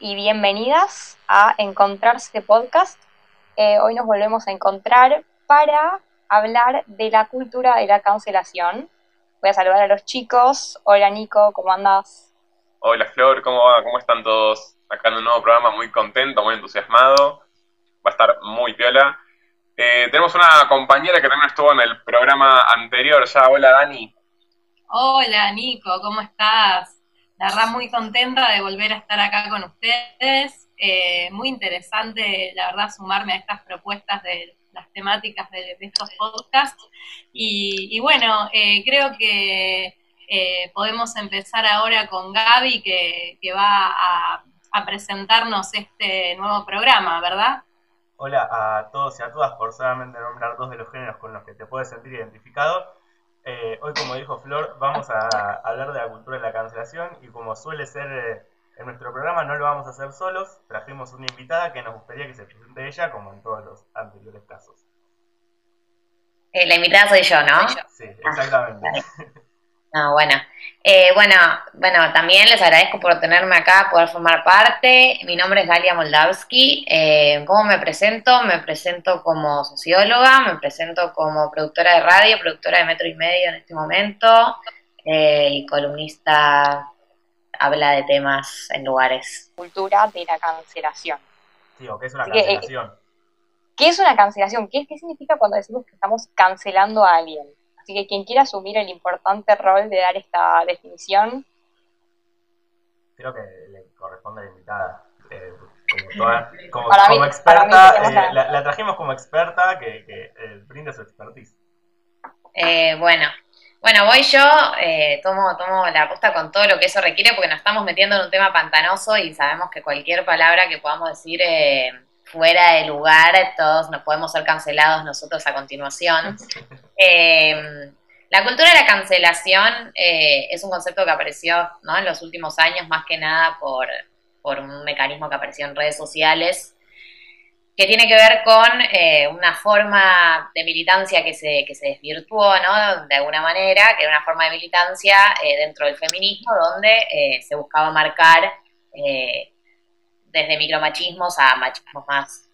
y bienvenidas a Encontrarse Podcast. Eh, hoy nos volvemos a encontrar para hablar de la cultura de la cancelación. Voy a saludar a los chicos. Hola Nico, ¿cómo andas? Hola Flor, ¿cómo va? ¿Cómo están todos? Acá en un nuevo programa, muy contento, muy entusiasmado. Va a estar muy piola. Eh, tenemos una compañera que también estuvo en el programa anterior ya. Hola Dani. Hola Nico, ¿cómo estás? La verdad muy contenta de volver a estar acá con ustedes. Eh, muy interesante, la verdad, sumarme a estas propuestas de las temáticas de, estos podcasts. Y, bueno, eh, creo que eh, podemos empezar ahora con Gaby, que, va a, presentarnos este nuevo programa, ¿verdad? Hola a todos y a todas, por solamente nombrar dos de los géneros con los que te puedes sentir identificado. Eh, hoy, como dijo Flor, vamos a hablar de la cultura de la cancelación y como suele ser eh, en nuestro programa, no lo vamos a hacer solos. Trajimos una invitada que nos gustaría que se presente ella, como en todos los anteriores casos. Eh, la invitada soy yo, ¿no? Sí, exactamente. Ah, bueno. Eh, bueno, bueno, también les agradezco por tenerme acá, poder formar parte. Mi nombre es Galia Moldavsky. Eh, ¿Cómo me presento? Me presento como socióloga, me presento como productora de radio, productora de Metro y Medio en este momento eh, y columnista habla de temas en lugares. Cultura de la cancelación. Sí, o qué es una cancelación. ¿Qué es una cancelación? ¿Qué significa cuando decimos que estamos cancelando a alguien? Así que quien quiera asumir el importante rol de dar esta definición. Creo que le corresponde a la invitada. Eh, como, experta, eh, la, trajimos como experta que, que eh, brinda su expertise. bueno, bueno, voy yo, tomo, tomo la apuesta con todo lo que eso requiere porque nos estamos metiendo en un tema pantanoso y sabemos que cualquier palabra que podamos decir fuera de lugar, todos nos podemos ser cancelados nosotros a continuación. Eh, la cultura de la cancelación eh, es un concepto que apareció en los últimos años, más que nada por, un mecanismo que apareció en redes sociales, que tiene que ver con eh, una forma de militancia que se, que se desvirtuó, ¿no? De alguna manera, que era una forma de militancia dentro del feminismo, donde se buscaba marcar desde micromachismos a machismos más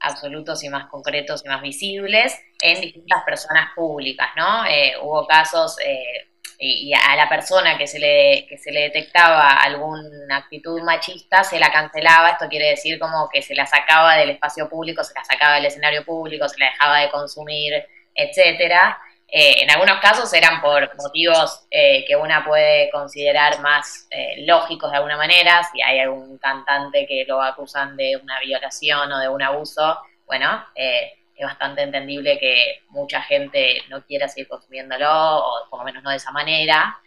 absolutos y más concretos y más visibles en distintas personas públicas, ¿no? Eh, hubo casos eh, y, a la persona que se le que se le detectaba alguna actitud machista se la cancelaba, esto quiere decir como que se la sacaba del espacio público, se la sacaba del escenario público, se la dejaba de consumir, etcétera. Eh, en algunos casos eran por motivos eh, que una puede considerar más eh, lógicos de alguna manera, si hay algún cantante que lo acusan de una violación o de un abuso, bueno, es bastante entendible que mucha gente no quiera seguir consumiéndolo, o por lo menos no de esa manera,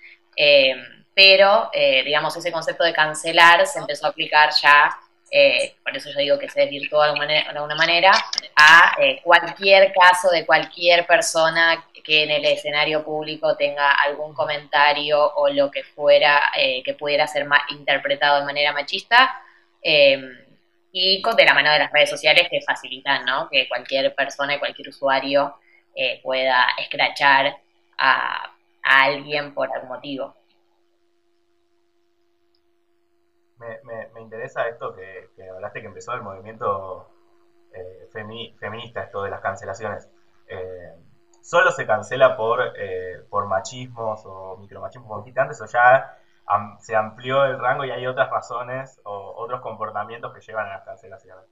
pero digamos ese concepto de cancelar se empezó a aplicar ya eh, por eso yo digo que se desvirtuó de alguna manera, a eh, cualquier caso de cualquier persona que en el escenario público tenga algún comentario o lo que fuera eh, que pudiera ser interpretado de manera machista. y con de la mano de las redes sociales que facilitan ¿no? que cualquier persona y cualquier usuario pueda escrachar a alguien por algún motivo. Me, interesa esto que, hablaste que empezó el movimiento eh, feminista, esto de las cancelaciones. Eh, ¿Solo se cancela por, eh, por machismos o micromachismos conquistantes o ya se amplió el rango y hay otras razones o otros comportamientos que llevan a las cancelaciones?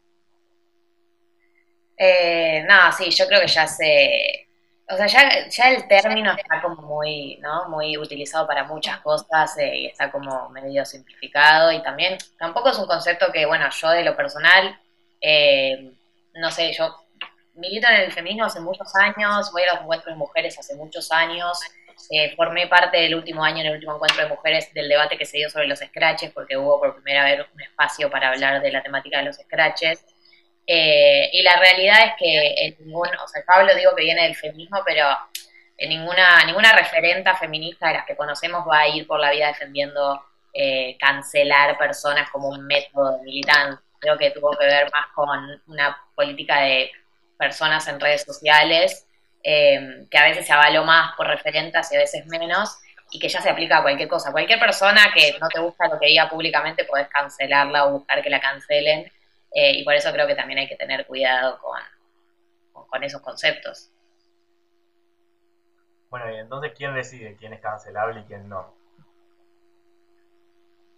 no, sí, yo creo que ya se, o sea, ya, ya el término está como muy, ¿no? Muy utilizado para muchas cosas eh, y está como medio simplificado y también tampoco es un concepto que, bueno, yo de lo personal, eh, no sé, yo milito en el feminismo hace muchos años, voy a los encuentros de mujeres hace muchos años, eh, formé parte del último año en el último encuentro de mujeres del debate que se dio sobre los scratches, porque hubo por primera vez un espacio para hablar de la temática de los scratches. Eh, y la realidad es que en ningún, o sea, Pablo digo que viene del feminismo, pero en ninguna, ninguna referenta feminista de las que conocemos va a ir por la vida defendiendo eh, cancelar personas como un método de militancia. Creo que tuvo que ver más con una política de personas en redes sociales, eh, que a veces se avaló más por referentas y a veces menos, y que ya se aplica a cualquier cosa. Cualquier persona que no te gusta lo que diga públicamente, podés cancelarla o buscar que la cancelen. Eh, y por eso creo que también hay que tener cuidado con, con esos conceptos. Bueno, y entonces, ¿quién decide quién es cancelable y quién no?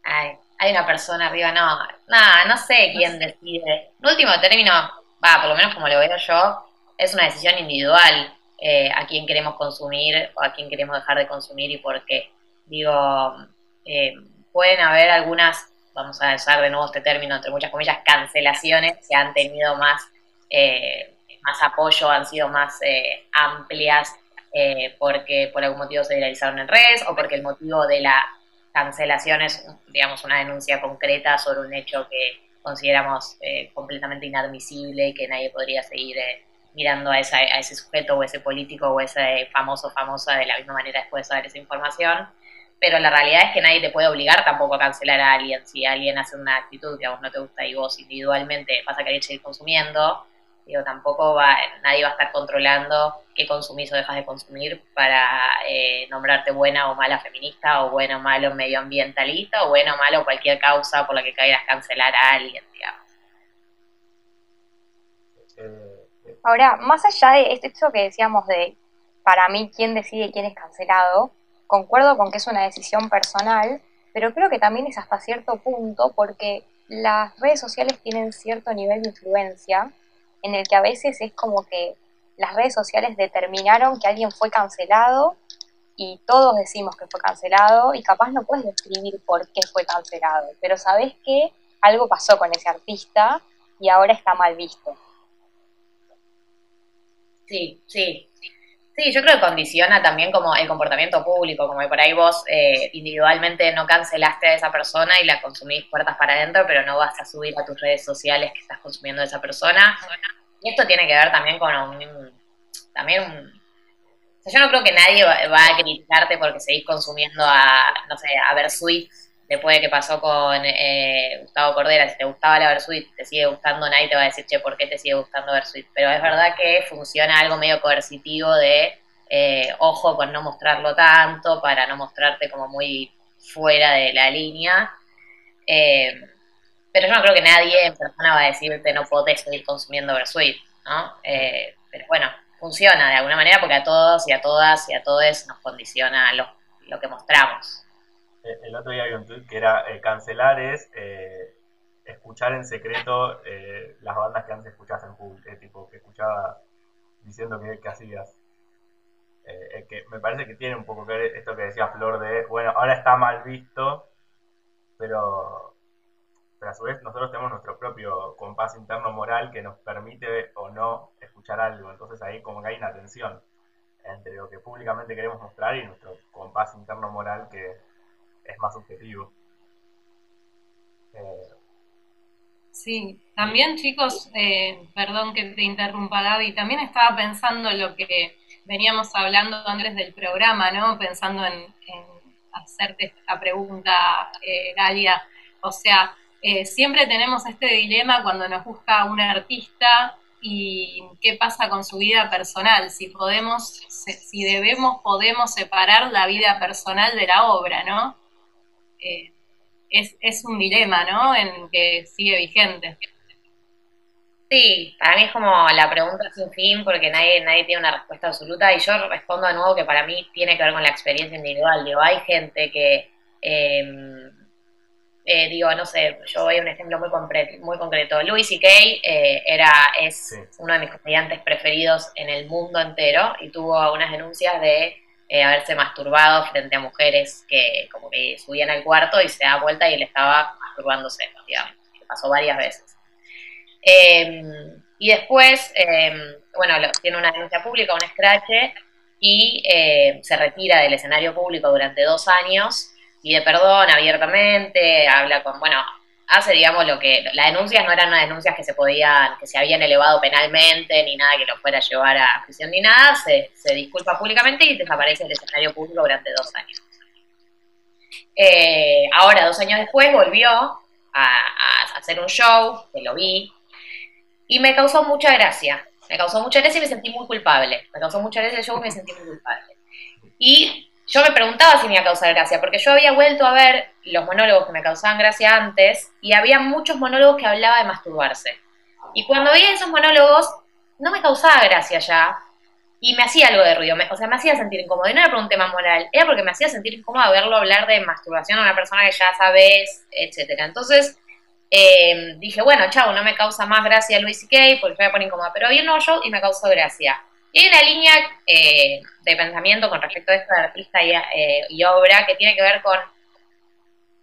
Ay, hay una persona arriba, no, nada, no sé quién decide. En último término, va, por lo menos como lo veo yo, es una decisión individual eh, a quién queremos consumir o a quién queremos dejar de consumir y por qué. Digo, eh, pueden haber algunas, vamos a usar de nuevo este término, entre muchas comillas, cancelaciones que han tenido más, eh, más apoyo, han sido más amplias porque por algún motivo se viralizaron en redes o porque el motivo de la cancelación es, digamos, una denuncia concreta sobre un hecho que consideramos completamente inadmisible y que nadie podría seguir mirando a, ese sujeto o ese político o ese famoso famosa de la misma manera después de saber esa información. Pero la realidad es que nadie te puede obligar tampoco a cancelar a alguien. Si alguien hace una actitud que a vos no te gusta y vos individualmente vas a querer seguir consumiendo, digo, tampoco va, nadie va a estar controlando qué consumís o dejas de consumir para eh, nombrarte buena o mala feminista o bueno o malo medioambientalista o bueno o malo cualquier causa por la que quieras cancelar a alguien, digamos. Eh, Ahora, más allá de esto que decíamos de, para mí, quién decide quién es cancelado, concuerdo con que es una decisión personal, pero creo que también es hasta cierto punto porque las redes sociales tienen cierto nivel de influencia en el que a veces es como que las redes sociales determinaron que alguien fue cancelado y todos decimos que fue cancelado y capaz no puedes describir por qué fue cancelado, pero sabes que algo pasó con ese artista y ahora está mal visto. Sí, sí. Sí, yo creo que condiciona también como el comportamiento público, como que por ahí vos eh, individualmente no cancelaste a esa persona y la consumís puertas para adentro, pero no vas a subir a tus redes sociales que estás consumiendo a esa persona. Y esto tiene que ver también con un, también un, yo no creo que nadie va, a criticarte porque seguís consumiendo a, no sé, a Versuit después de que pasó con eh, Gustavo Cordera, si te gustaba la Versuit, te sigue gustando, nadie te va a decir, che, ¿por qué te sigue gustando Versuit? Pero es verdad que funciona algo medio coercitivo de, eh, ojo con no mostrarlo tanto, para no mostrarte como muy fuera de la línea. Eh, pero yo no creo que nadie en persona va a decirte no podés seguir consumiendo Versuit, ¿no? pero bueno, funciona de alguna manera porque a todos y a todas y a todos nos condiciona lo que mostramos. Eh, el otro día había un tweet que era eh, cancelar es eh, escuchar en secreto las bandas que antes escuchabas en público, tipo que escuchaba diciendo que, que hacías. que me parece que tiene un poco que ver esto que decía Flor de, bueno, ahora está mal visto, pero, pero a su vez nosotros tenemos nuestro propio compás interno moral que nos permite o no escuchar algo. Entonces ahí como que hay una tensión entre lo que públicamente queremos mostrar y nuestro compás interno moral que es más objetivo. Eh, sí, también chicos, eh, perdón que te interrumpa Gaby, también estaba pensando en lo que veníamos hablando antes del programa, ¿no? Pensando en, hacerte esta pregunta, eh, Galia. O sea, eh, siempre tenemos este dilema cuando nos busca un artista y qué pasa con su vida personal, si podemos, si debemos, podemos separar la vida personal de la obra, ¿no? Eh, es, es un dilema, ¿no? En que sigue vigente. Sí, para mí es como la pregunta sin fin porque nadie, nadie tiene una respuesta absoluta y yo respondo de nuevo que para mí tiene que ver con la experiencia individual. Digo, hay gente que, em, eh, digo, no sé, yo voy a un ejemplo muy, concreto. Muy concreto. Louis C.K. Eh, era, es uno de mis comediantes preferidos en el mundo entero y tuvo unas denuncias de eh, haberse masturbado frente a mujeres que como que subían al cuarto y se da vuelta y él estaba masturbándose, digamos, pasó varias veces. Em, y después, em, bueno, tiene una denuncia pública, un escrache, y em, se retira del escenario público durante dos años, pide perdón abiertamente, habla con, bueno, hace, digamos, lo que. Las denuncias no eran unas denuncias que se podían, que se habían elevado penalmente, ni nada que lo fuera a llevar a prisión, ni nada. Se, disculpa públicamente y desaparece del escenario público durante dos años. Eh, ahora, dos años después, volvió a, hacer un show, que lo vi, y me causó mucha gracia. Me causó mucha gracia y me sentí muy culpable. Me causó mucha gracia el show y me sentí muy culpable. Y yo me preguntaba si me iba a causar gracia, porque yo había vuelto a ver los monólogos que me causaban gracia antes y había muchos monólogos que hablaba de masturbarse. Y cuando veía esos monólogos, no me causaba gracia ya y me hacía algo de ruido, o sea, me hacía sentir incómodo. Y no era por un tema moral, era porque me hacía sentir incómodo verlo hablar de masturbación a una persona que ya sabes, etcétera. Entonces eh, dije, bueno, chao, no me causa más gracia Luis C.K. porque me voy a poner incómoda, pero hoy no yo y me causó gracia. Y hay una línea eh, de pensamiento con respecto a esto de artista eh, y, obra que tiene que ver con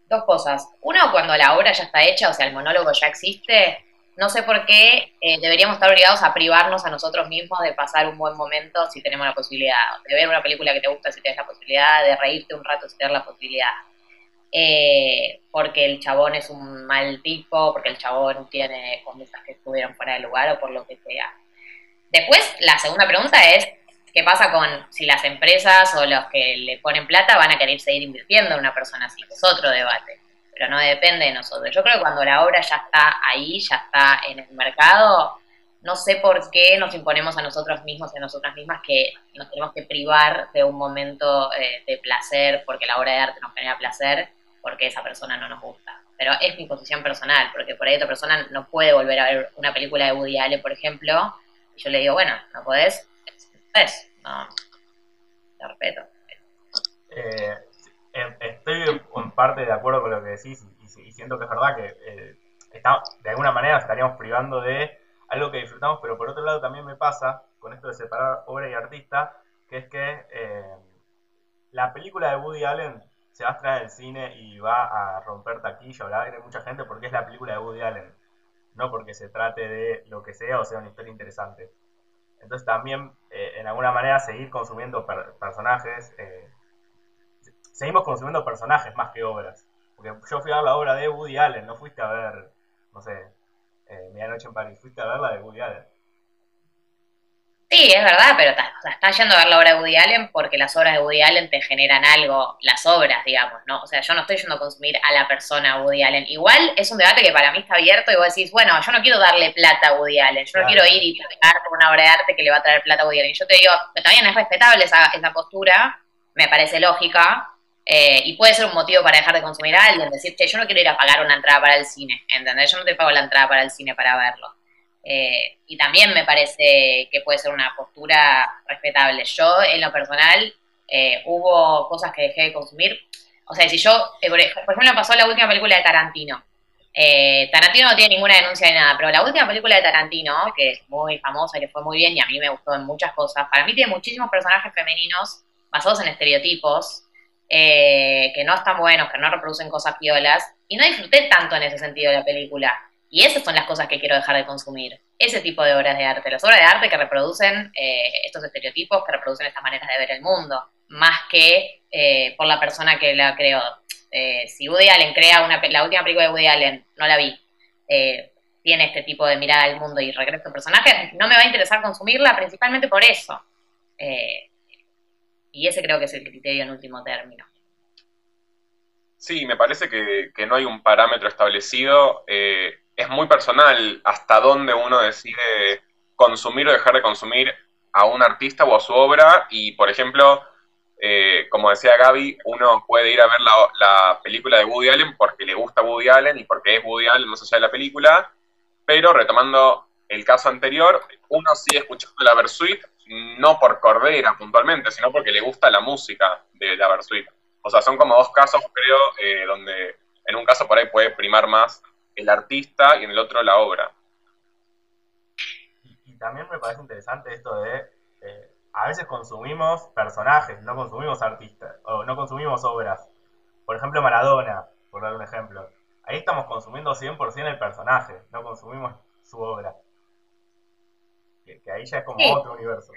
dos cosas. Uno, cuando la obra ya está hecha, o sea, el monólogo ya existe, no sé por qué eh, deberíamos estar obligados a privarnos a nosotros mismos de pasar un buen momento si tenemos la posibilidad, de ver una película que te gusta si tienes la posibilidad, de reírte un rato si tienes la posibilidad. porque el chabón es un mal tipo, porque el chabón tiene conductas que estuvieron fuera de lugar o por lo que sea. Después, la segunda pregunta es, ¿qué pasa con si las empresas o los que le ponen plata van a querer seguir invirtiendo en una persona así? Es otro debate, pero no depende de nosotros. Yo creo que cuando la obra ya está ahí, ya está en el mercado, no sé por qué nos imponemos a nosotros mismos y a nosotras mismas que nos tenemos que privar de un momento eh, de placer porque la obra de arte nos genera placer porque esa persona no nos gusta. Pero es mi posición personal, porque por ahí otra persona no puede volver a ver una película de Woody Allen, por ejemplo, y yo le digo, bueno, no podés, pues, no, te respeto. Eh, em, estoy en parte de acuerdo con lo que decís y, siento que es verdad que eh, está, de alguna manera estaríamos privando de algo que disfrutamos, pero por otro lado también me pasa con esto de separar obra y artista, que es que eh, la película de Woody Allen se va a extraer del cine y va a romper taquilla o la de mucha gente porque es la película de Woody Allen no porque se trate de lo que sea o sea una historia interesante. Entonces también, eh, en alguna manera, seguir consumiendo personajes, eh, seguimos consumiendo personajes más que obras. Porque yo fui a ver la obra de Woody Allen, no fuiste a ver, no sé, eh, Medianoche en París, fuiste a ver la de Woody Allen. Sí, es verdad, pero estás yendo a ver la obra de Woody Allen porque las obras de Woody Allen te generan algo, las obras, digamos, ¿no? O sea, yo no estoy yendo a consumir a la persona Woody Allen. Igual es un debate que para mí está abierto y vos decís, bueno, yo no quiero darle plata a Woody Allen, yo no quiero ir y pagar por una obra de arte que le va a traer plata a Woody Allen. Yo te digo, también es respetable esa, esa postura, me parece lógica, eh, y puede ser un motivo para dejar de consumir a alguien, decir, che, yo no quiero ir a pagar una entrada para el cine, ¿entendés? Yo no te pago la entrada para el cine para verlo. Eh, y también me parece que puede ser una postura respetable. Yo, en lo personal, eh, hubo cosas que dejé de consumir. O sea, si yo, eh, por ejemplo, pasó la última película de Tarantino. Tarantino no tiene ninguna denuncia de nada, pero la última película de Tarantino, que es muy famosa, que fue muy bien y a mí me gustó en muchas cosas, para mí tiene muchísimos personajes femeninos basados en estereotipos, que no están buenos, que no reproducen cosas piolas, y no disfruté tanto en ese sentido de la película. Y esas son las cosas que quiero dejar de consumir. Ese tipo de obras de arte. Las obras de arte que reproducen eh, estos estereotipos, que reproducen estas maneras de ver el mundo. Más que eh, por la persona que la creó. Eh, si Woody Allen crea una, la última película de Woody Allen, no la vi, tiene este tipo de mirada del mundo y regresa a personaje, no me va a interesar consumirla principalmente por eso. y ese creo que es el criterio en último término. Sí, me parece que no hay un parámetro establecido es muy personal hasta dónde uno decide consumir o dejar de consumir a un artista o a su obra. Y, por ejemplo, eh, como decía Gaby, uno puede ir a ver la, película de Woody Allen porque le gusta Woody Allen y porque es Woody Allen más allá de la película. Pero retomando el caso anterior, uno sigue escuchando la Versuit no por Cordera puntualmente, sino porque le gusta la música de la Versuit. O sea, son como dos casos, creo, eh, donde en un caso por ahí puede primar más el artista y en el otro la obra. Y, también me parece interesante esto de, eh, a veces consumimos personajes, no consumimos artistas, o no consumimos obras. Por ejemplo, Maradona, por dar un ejemplo. Ahí estamos consumiendo 100% el personaje, no consumimos su obra. Que, ahí ya es como otro universo.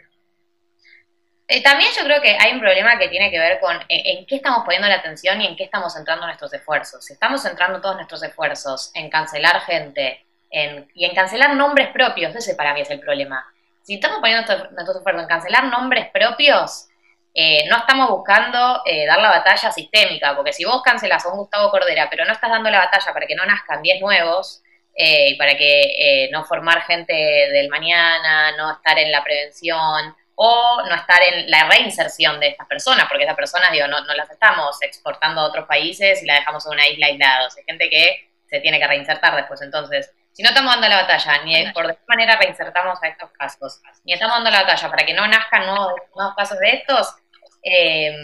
Eh, también yo creo que hay un problema que tiene que ver con en, qué estamos poniendo la atención y en qué estamos centrando nuestros esfuerzos. Si estamos centrando todos nuestros esfuerzos en cancelar gente y en cancelar nombres propios, ese para mí es el problema. Si estamos poniendo nuestros esfuerzos en cancelar nombres propios, eh, no estamos buscando eh, dar la batalla sistémica, porque si vos cancelas a un Gustavo Cordera, pero no estás dando la batalla para que no nazcan 10 nuevos, y para que no formar gente del mañana, no estar en la prevención, o no estar en la reinserción de estas personas, porque estas personas, digo, no, no las estamos exportando a otros países y las dejamos en una isla aislada. hay gente que se tiene que reinsertar después. Entonces, si no estamos dando la batalla, ni por de qué manera reinsertamos a estos casos, ni estamos dando la batalla para que no nazcan nuevos, nuevos casos de estos, eh,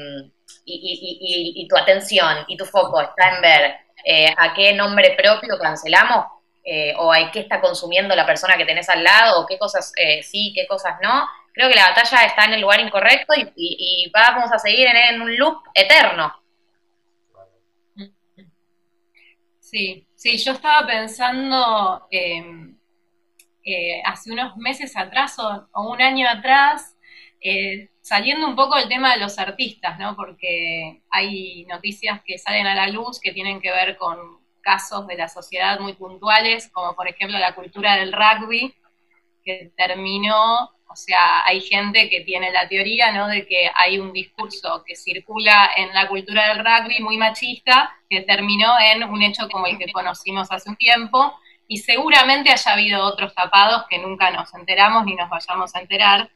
y, tu atención y tu foco está en ver eh, a qué nombre propio cancelamos, eh, o a qué está consumiendo la persona que tenés al lado, o qué cosas sí, qué cosas no, creo que la batalla está en el lugar incorrecto y, vamos a seguir en, un loop eterno. Sí, sí, yo estaba pensando em, eh, hace unos meses atrás o, un año atrás, eh, saliendo un poco del tema de los artistas, ¿no? Porque hay noticias que salen a la luz que tienen que ver con casos de la sociedad muy puntuales, como por ejemplo la cultura del rugby, que terminó o sea, hay gente que tiene la teoría, ¿no? De que hay un discurso que circula en la cultura del rugby muy machista que terminó en un hecho como el que conocimos hace un tiempo y seguramente haya habido otros tapados que nunca nos enteramos ni nos vayamos a enterar.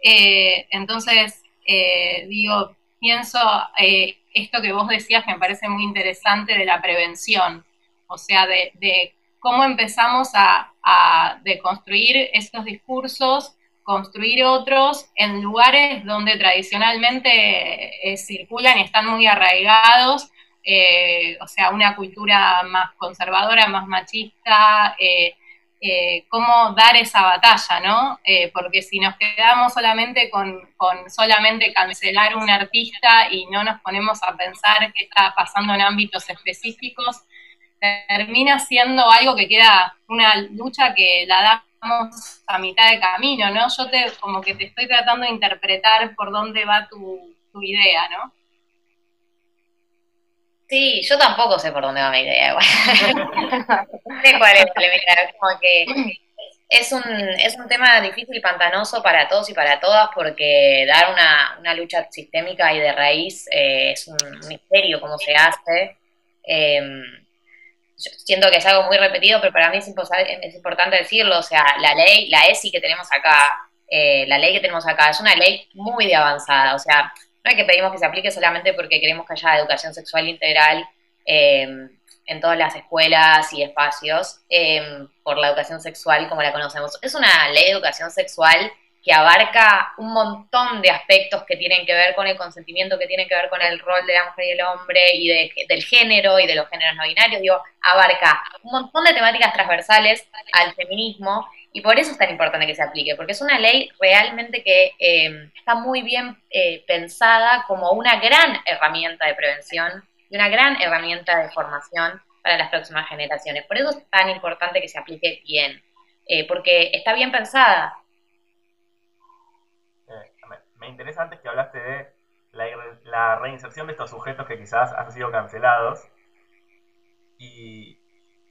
Eh, entonces, eh, digo, pienso eh, esto que vos decías que me parece muy interesante de la prevención, o sea, de, cómo empezamos a, a deconstruir estos discursos construir otros en lugares donde tradicionalmente eh, circulan y están muy arraigados, eh, o sea, una cultura más conservadora, más machista, eh, cómo dar esa batalla, ¿no? porque si nos quedamos solamente con, con, solamente cancelar un artista y no nos ponemos a pensar qué está pasando en ámbitos específicos, termina siendo algo que queda una lucha que la da a mitad de camino, ¿no? Yo te, como que te estoy tratando de interpretar por dónde va tu, idea, ¿no? Sí, yo tampoco sé por dónde va mi idea, igual. sé cuál es como que es un, es un tema difícil y pantanoso para todos y para todas porque dar una, una lucha sistémica y de raíz eh, es un misterio cómo se hace. Eh, siento que es algo muy repetido, pero para mí es, es importante decirlo, o sea, la ley, la ESI que tenemos acá, eh, la ley que tenemos acá es una ley muy de avanzada, o sea, no es que pedimos que se aplique solamente porque queremos que haya educación sexual integral eh, en todas las escuelas y espacios eh, por la educación sexual como la conocemos. Es una ley de educación sexual que abarca un montón de aspectos que tienen que ver con el consentimiento, que tienen que ver con el rol de la mujer y el hombre y del género y de los géneros no binarios, digo, abarca un montón de temáticas transversales al feminismo y por eso es tan importante que se aplique, porque es una ley realmente que eh, está muy bien eh, pensada como una gran herramienta de prevención y una gran herramienta de formación para las próximas generaciones. Por eso es tan importante que se aplique bien, eh, porque está bien pensada, me interesa antes que hablaste de la, reinserción de estos sujetos que quizás han sido cancelados. Y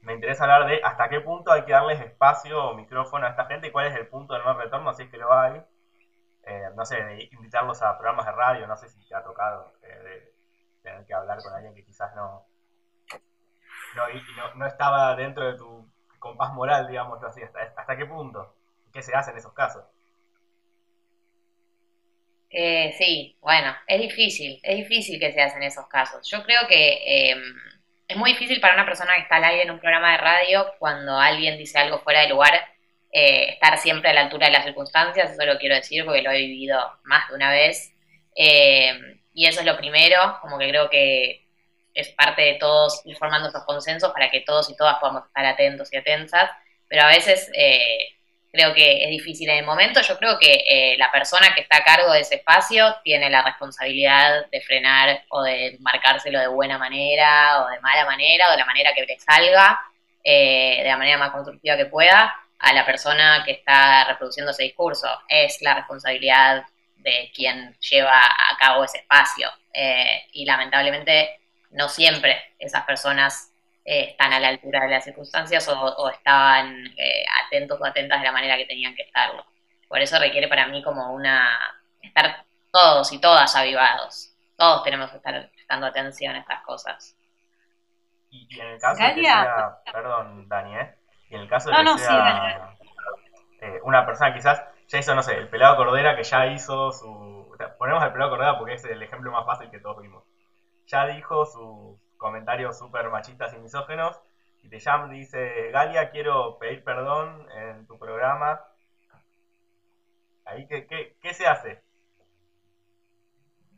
me interesa hablar de hasta qué punto hay que darles espacio o micrófono a esta gente y cuál es el punto de no retorno, si es que lo hay. Eh, no sé, de invitarlos a programas de radio, no sé si te ha tocado eh, de tener que hablar con alguien que quizás no, no, estaba dentro de tu compás moral, digamos así. ¿Hasta, hasta qué punto? ¿Qué se hace en esos casos? Eh, sí, bueno, es difícil, es difícil que se hacen esos casos. Yo creo que em, es muy difícil para una persona que está al aire en un programa de radio cuando alguien dice algo fuera de lugar, eh, estar siempre a la altura de las circunstancias, eso lo quiero decir porque lo he vivido más de una vez. Em, y eso es lo primero, como que creo que es parte de todos ir formando esos consensos para que todos y todas podamos estar atentos y atentas, pero a veces eh, creo que es difícil en el momento. Yo creo que eh, la persona que está a cargo de ese espacio tiene la responsabilidad de frenar o de marcárselo de buena manera o de mala manera o de la manera que le salga, eh, de la manera más constructiva que pueda, a la persona que está reproduciendo ese discurso. Es la responsabilidad de quien lleva a cabo ese espacio. Eh, y lamentablemente no siempre esas personas eh, están a la altura de las circunstancias o, estaban eh, atentos o atentas de la manera que tenían que estarlo. Por eso requiere para mí como una... estar todos y todas avivados. Todos tenemos que estar prestando atención a estas cosas. Y, en el caso de que sea, perdón, Dani, ¿eh? Y en el caso de que sea una persona quizás ya hizo, no sé, el pelado Cordera que ya hizo su... Ponemos el pelado Cordera porque es el ejemplo más fácil que todos vimos. Ya dijo sus comentarios súper machistas y misógenos. Y te llama dice, Galia, quiero pedir perdón en tu programa. Ahí, ¿qué, qué, qué se hace?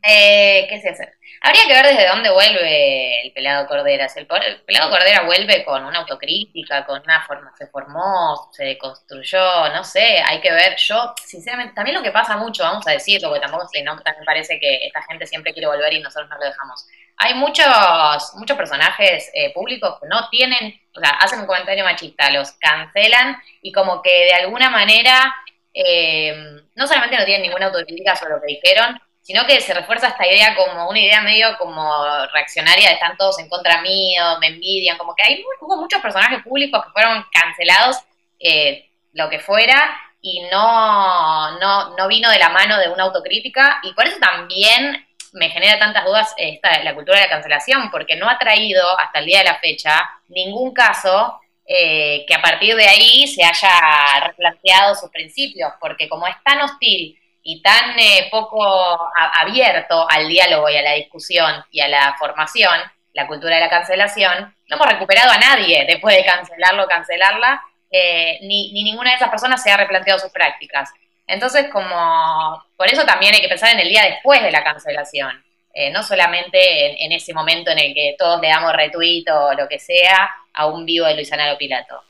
Eh, ¿Qué se hace? Habría que ver desde dónde vuelve el pelado Cordera. El, el, pelado Cordera vuelve con una autocrítica, con una forma, se formó, se deconstruyó, no sé, hay que ver. Yo, sinceramente, también lo que pasa mucho, vamos a decirlo, porque tampoco se ¿no? me parece que esta gente siempre quiere volver y nosotros no lo dejamos. Hay muchos, muchos personajes eh, públicos que no tienen, o sea, hacen un comentario machista, los cancelan y como que de alguna manera eh, no solamente no tienen ninguna autocrítica sobre lo que dijeron, sino que se refuerza esta idea como una idea medio como reaccionaria de están todos en contra mío, me envidian, como que hay hubo muchos personajes públicos que fueron cancelados, eh, lo que fuera, y no, no, no vino de la mano de una autocrítica, y por eso también me genera tantas dudas esta, la cultura de la cancelación, porque no ha traído hasta el día de la fecha ningún caso eh, que a partir de ahí se haya replanteado sus principios, porque como es tan hostil y tan eh, poco abierto al diálogo y a la discusión y a la formación, la cultura de la cancelación, no hemos recuperado a nadie después de cancelarlo o cancelarla, eh, ni, ni, ninguna de esas personas se ha replanteado sus prácticas. Entonces, como por eso también hay que pensar en el día después de la cancelación, eh, no solamente en, ese momento en el que todos le damos retweet o lo que sea a un vivo de Luisana Lopilato.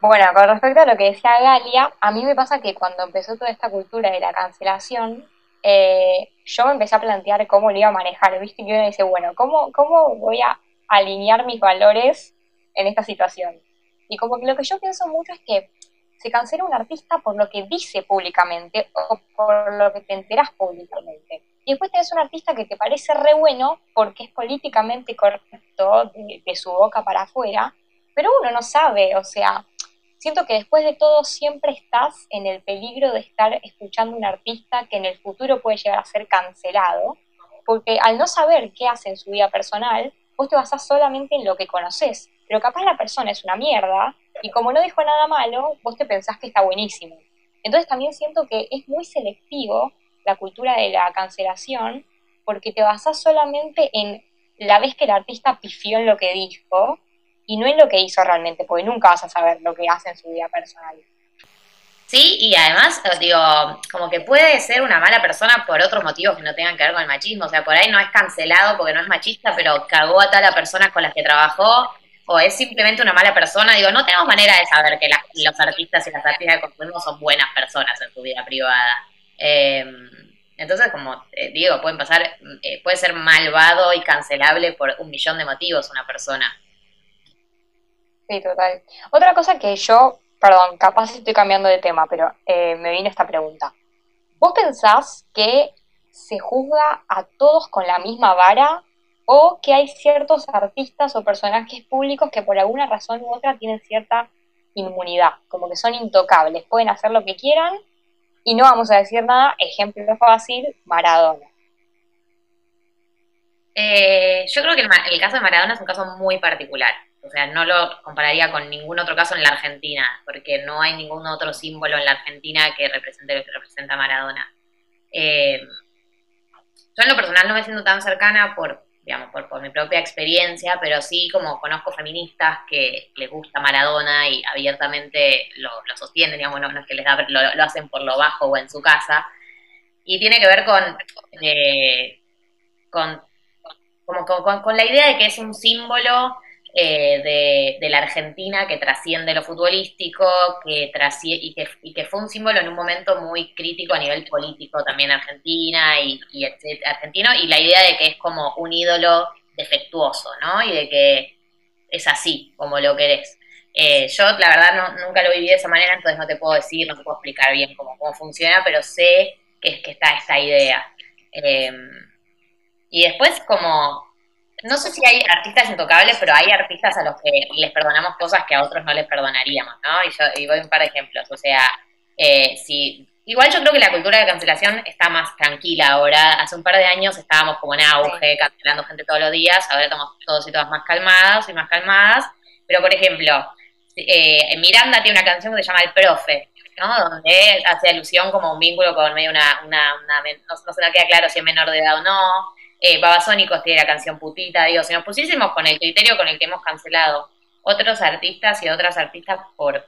Bueno, con respecto a lo que decía Galia, a mí me pasa que cuando empezó toda esta cultura de la cancelación, eh, yo me empecé a plantear cómo lo iba a manejar, ¿viste? Y uno dice, bueno, ¿cómo, ¿cómo voy a alinear mis valores en esta situación? Y como que lo que yo pienso mucho es que se cancela un artista por lo que dice públicamente o por lo que te enteras públicamente. Y después tenés un artista que te parece re bueno porque es políticamente correcto de su boca para afuera, pero uno no sabe, o sea, siento que después de todo siempre estás en el peligro de estar escuchando un artista que en el futuro puede llegar a ser cancelado, porque al no saber qué hace en su vida personal, vos te basás solamente en lo que conoces, pero capaz la persona es una mierda y como no dijo nada malo, vos te pensás que está buenísimo. Entonces también siento que es muy selectivo la cultura de la cancelación porque te basás solamente en la vez que el artista pifió en lo que dijo y no en lo que hizo realmente, porque nunca vas a saber lo que hace en su vida personal. Sí, y además, eh, digo, como que puede ser una mala persona por otros motivos que no tengan que ver con el machismo. O sea, por ahí no es cancelado porque no es machista, pero cagó a tal a personas con las que trabajó, o es simplemente una mala persona. Digo, no tenemos manera de saber que los artistas y las artistas que consumimos son buenas personas en su vida privada. Em, entonces, como eh, digo, pueden pasar, eh, puede ser malvado y cancelable por un millón de motivos una persona. Sí, total. Otra cosa que yo, perdón, capaz estoy cambiando de tema, pero eh, me vino esta pregunta. ¿Vos pensás que se juzga a todos con la misma vara o que hay ciertos artistas o personajes públicos que por alguna razón u otra tienen cierta inmunidad, como que son intocables, pueden hacer lo que quieran y no vamos a decir nada, ejemplo fácil, Maradona. Eh, yo creo que el, caso de Maradona es un caso muy particular. O sea, no lo compararía con ningún otro caso en la Argentina, porque no hay ningún otro símbolo en la Argentina que represente lo que representa Maradona. Eh, yo en lo personal no me siento tan cercana por, digamos, por, mi propia experiencia, pero sí como conozco feministas que les gusta Maradona y abiertamente lo, sostienen, digamos, no, es que les da, lo, hacen por lo bajo o en su casa. Y tiene que ver con, eh, con, como, con la idea de que es un símbolo eh, de, la Argentina que trasciende lo futbolístico que y, que, y que fue un símbolo en un momento muy crítico a nivel político también Argentina y, argentino y la idea de que es como un ídolo defectuoso, ¿no? Y de que es así como lo querés. Eh, yo la verdad nunca lo viví de esa manera, entonces no te puedo decir, no te puedo explicar bien cómo, cómo funciona, pero sé que, es que está esta idea. Eh, y después como no sé si hay artistas intocables, pero hay artistas a los que les perdonamos cosas que a otros no les perdonaríamos, ¿no? Y yo y voy un par de ejemplos. O sea, eh, si, igual yo creo que la cultura de cancelación está más tranquila ahora. Hace un par de años estábamos como en auge, cancelando gente todos los días. Ahora estamos todos y todas más calmados y más calmadas. Pero, por ejemplo, eh, Miranda tiene una canción que se llama El Profe, ¿no? Donde hace alusión como un vínculo con medio una, una, una no, no se nos queda claro si es menor de edad o no. Eh, Babasónicos tiene la canción putita, digo, si nos pusiésemos con el criterio con el que hemos cancelado otros artistas y otras artistas por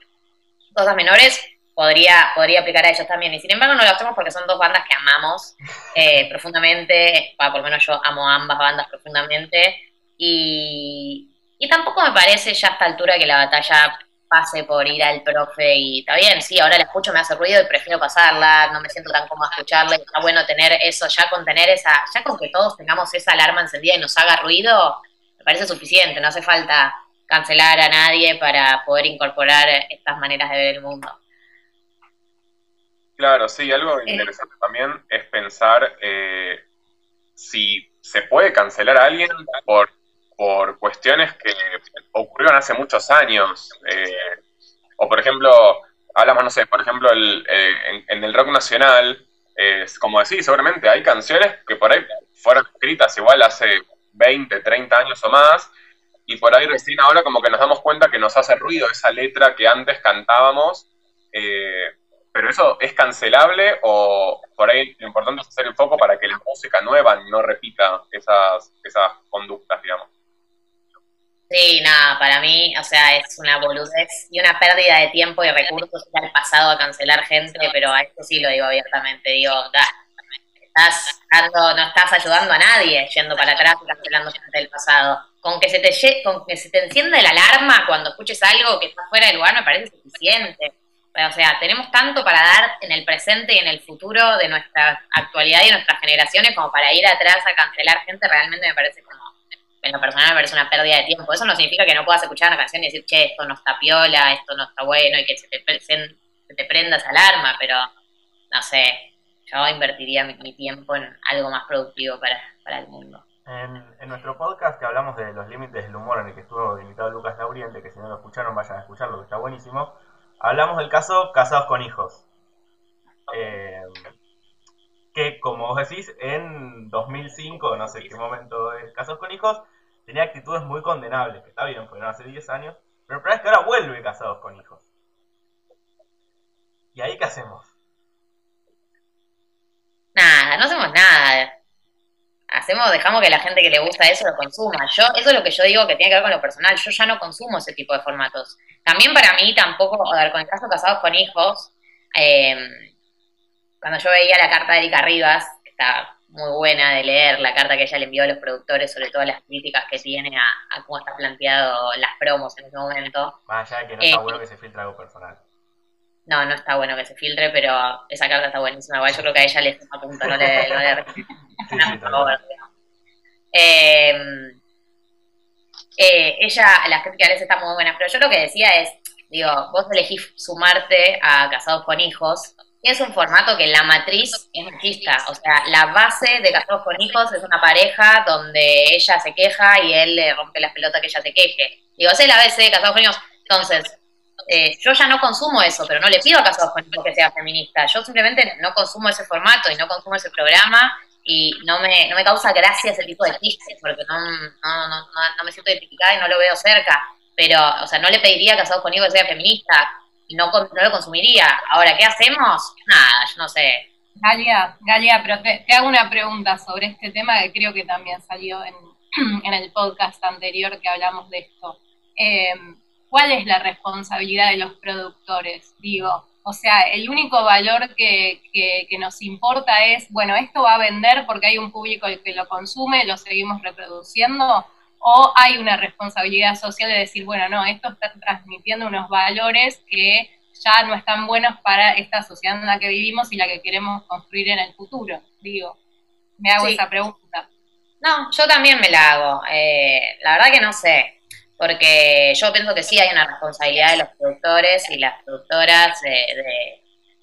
cosas menores, podría, podría aplicar a ellos también. Y sin embargo no lo hacemos porque son dos bandas que amamos eh, profundamente, por lo menos yo amo ambas bandas profundamente, y, y tampoco me parece ya a esta altura que la batalla pase por ir al profe y está bien, sí, ahora la escucho, me hace ruido y prefiero pasarla, no me siento tan cómoda escucharla, y está bueno tener eso, ya con tener esa, ya con que todos tengamos esa alarma encendida y nos haga ruido, me parece suficiente, no hace falta cancelar a nadie para poder incorporar estas maneras de ver el mundo. Claro, sí, algo eh. interesante también es pensar eh, si se puede cancelar a alguien por por cuestiones que ocurrieron hace muchos años. Eh, o por ejemplo, hablamos, no sé, por ejemplo, el, eh, en, el rock nacional, es como decís, seguramente hay canciones que por ahí fueron escritas igual hace 20, 30 años o más, y por ahí recién ahora como que nos damos cuenta que nos hace ruido esa letra que antes cantábamos, eh, pero eso es cancelable o por ahí lo importante es hacer el foco para que la música nueva no repita esas, esas conductas, digamos. Sí, nada, para mí, o sea, es una boludez y una pérdida de tiempo y recursos ir al pasado a cancelar gente, pero a esto sí lo digo abiertamente, digo, estás no estás ayudando a nadie yendo para atrás y cancelando gente del pasado. Con que se te con que se te encienda la alarma cuando escuches algo que está fuera del lugar me parece suficiente. O sea, tenemos tanto para dar en el presente y en el futuro de nuestra actualidad y de nuestras generaciones como para ir atrás a cancelar gente, realmente me parece en lo personal me parece una pérdida de tiempo. Eso no significa que no puedas escuchar una canción y decir, che, esto no está piola, esto no está bueno, y que se te, se, te prenda esa alarma, pero no sé, yo invertiría mi, tiempo en algo más productivo para, el mundo. En, en, nuestro podcast que hablamos de los límites del humor, en el que estuvo invitado Lucas Lauriente, que si no lo escucharon vayan a escucharlo, que está buenísimo, hablamos del caso Casados con Hijos. Eh, que como vos decís, en 2005, no sé qué momento de Casados con Hijos, tenía actitudes muy condenables, que está bien, fueron hace 10 años, pero el problema es que ahora vuelve Casados con Hijos. ¿Y ahí qué hacemos? Nada, no hacemos nada. Hacemos, dejamos que la gente que le gusta eso lo consuma. Yo, eso es lo que yo digo que tiene que ver con lo personal. Yo ya no consumo ese tipo de formatos. También para mí tampoco, a ver, con el caso Casados con Hijos, eh, cuando yo veía la carta de Erika Rivas, que está muy buena de leer, la carta que ella le envió a los productores sobre todas las críticas que tiene a, cómo está planteado las promos en ese momento. Más allá de que no está eh, bueno que se filtre algo personal. No, no está bueno que se filtre, pero esa carta está buenísima. Igual yo creo que a ella le está a punto, no le... No le eh, eh, ella, las críticas están muy buenas, pero yo lo que decía es, digo, vos elegís sumarte a Casados con Hijos, es un formato que la matriz es machista. O sea, la base de Casados con Hijos es una pareja donde ella se queja y él le rompe las pelotas que ella te queje. Digo, es la base de Casados con Hijos. Entonces, eh, yo ya no consumo eso, pero no le pido a Casados con Hijos que sea feminista. Yo simplemente no consumo ese formato y no consumo ese programa y no me, no me causa gracia ese tipo de chistes porque no, no, no, no, me siento identificada y no lo veo cerca. Pero, o sea, no le pediría a Casados con Hijos que sea feminista no, no lo consumiría. Ahora, ¿qué hacemos? Nada, yo no sé. Galia, Galia, pero te, hago una pregunta sobre este tema que creo que también salió en, en el podcast anterior que hablamos de esto. Eh, ¿Cuál es la responsabilidad de los productores? Digo, o sea, el único valor que, que, que, nos importa es, bueno, esto va a vender porque hay un público que lo consume, lo seguimos reproduciendo, o hay una responsabilidad social de decir, bueno, no, esto está transmitiendo unos valores que ya no están buenos para esta sociedad en la que vivimos y la que queremos construir en el futuro. Digo, me hago esa pregunta. No, yo también me la hago. Eh, la verdad que no sé, porque yo pienso que sí hay una responsabilidad de los productores y las productoras de,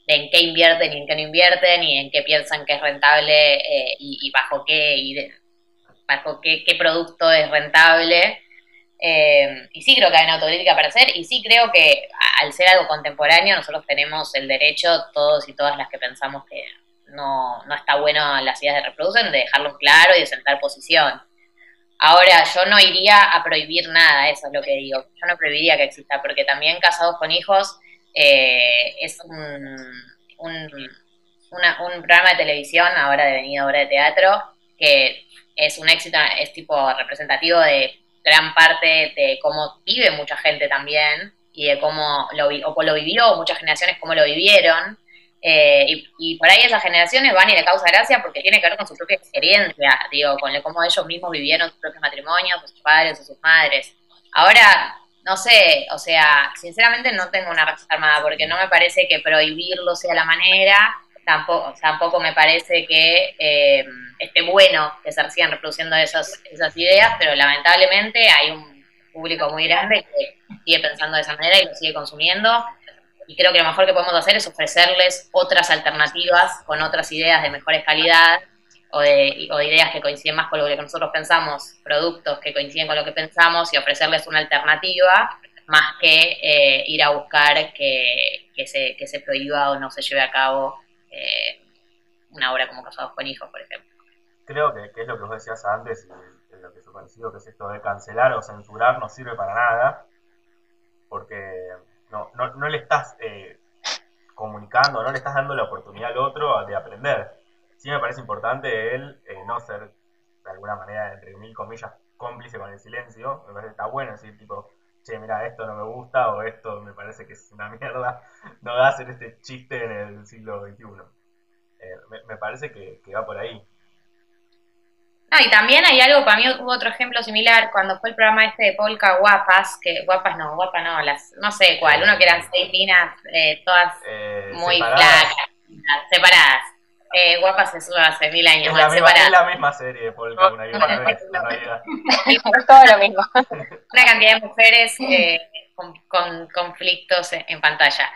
en qué invierten y en qué no invierten y en qué piensan que es rentable eh, y, bajo qué y bajo qué, producto es rentable. Eh, y sí creo que hay una autocrítica para hacer y sí creo que al ser algo contemporáneo nosotros tenemos el derecho, todos y todas las que pensamos que no, no está bueno las ideas de reproducen, de dejarlo claro y de sentar posición. Ahora, yo no iría a prohibir nada, eso es lo que digo. Yo no prohibiría que exista, porque también casados con hijos eh, es un, un, un programa de televisión, ahora devenido obra de teatro, que es un éxito, es tipo representativo de gran parte de cómo vive mucha gente también y de cómo lo, o lo vivió, muchas generaciones cómo lo vivieron. Eh, y, por ahí esas generaciones van y le causa gracia porque tiene que ver con su propia experiencia, digo, con cómo ellos mismos vivieron sus propios matrimonios, sus padres o sus madres. Ahora, no sé, o sea, sinceramente no tengo una respuesta armada porque no me parece que prohibirlo sea la manera, tampoco, tampoco me parece que eh, esté bueno que se sigan reproduciendo esas, esas ideas, pero lamentablemente hay un público muy grande que sigue pensando de esa manera y lo sigue consumiendo. Y creo que lo mejor que podemos hacer es ofrecerles otras alternativas con otras ideas de mejores calidad o de, o ideas que coinciden más con lo que nosotros pensamos, productos que coinciden con lo que pensamos y ofrecerles una alternativa más que eh, ir a buscar que, que, se, que se prohíba o no se lleve a cabo eh, una obra como Casados con Hijos, por ejemplo. Creo que, es lo que vos decías antes y lo que yo coincido que es esto de cancelar o censurar no sirve para nada porque no le estás eh, comunicando, no le estás dando la oportunidad al otro de aprender. Sí me parece importante él eh, no ser, de alguna manera, entre mil comillas, cómplice con el silencio. Me parece que está bueno decir, tipo, che, mira, esto no me gusta o esto me parece que es una mierda. No da hacer este chiste en el siglo XXI. Eh, me, parece que va por ahí. No, y también hay algo, para mí hubo otro ejemplo similar cuando fue el programa este de Polka Guapas, que guapas no, guapas no, las, no sé cuál, uno que eran seis minas, eh, todas eh, muy flacas, separadas. Eh, guapas se sube hace mil años, es la, misma, es la misma serie de Polka una y otra vez, todo lo mismo. Una cantidad de mujeres eh, con, con conflictos en pantalla.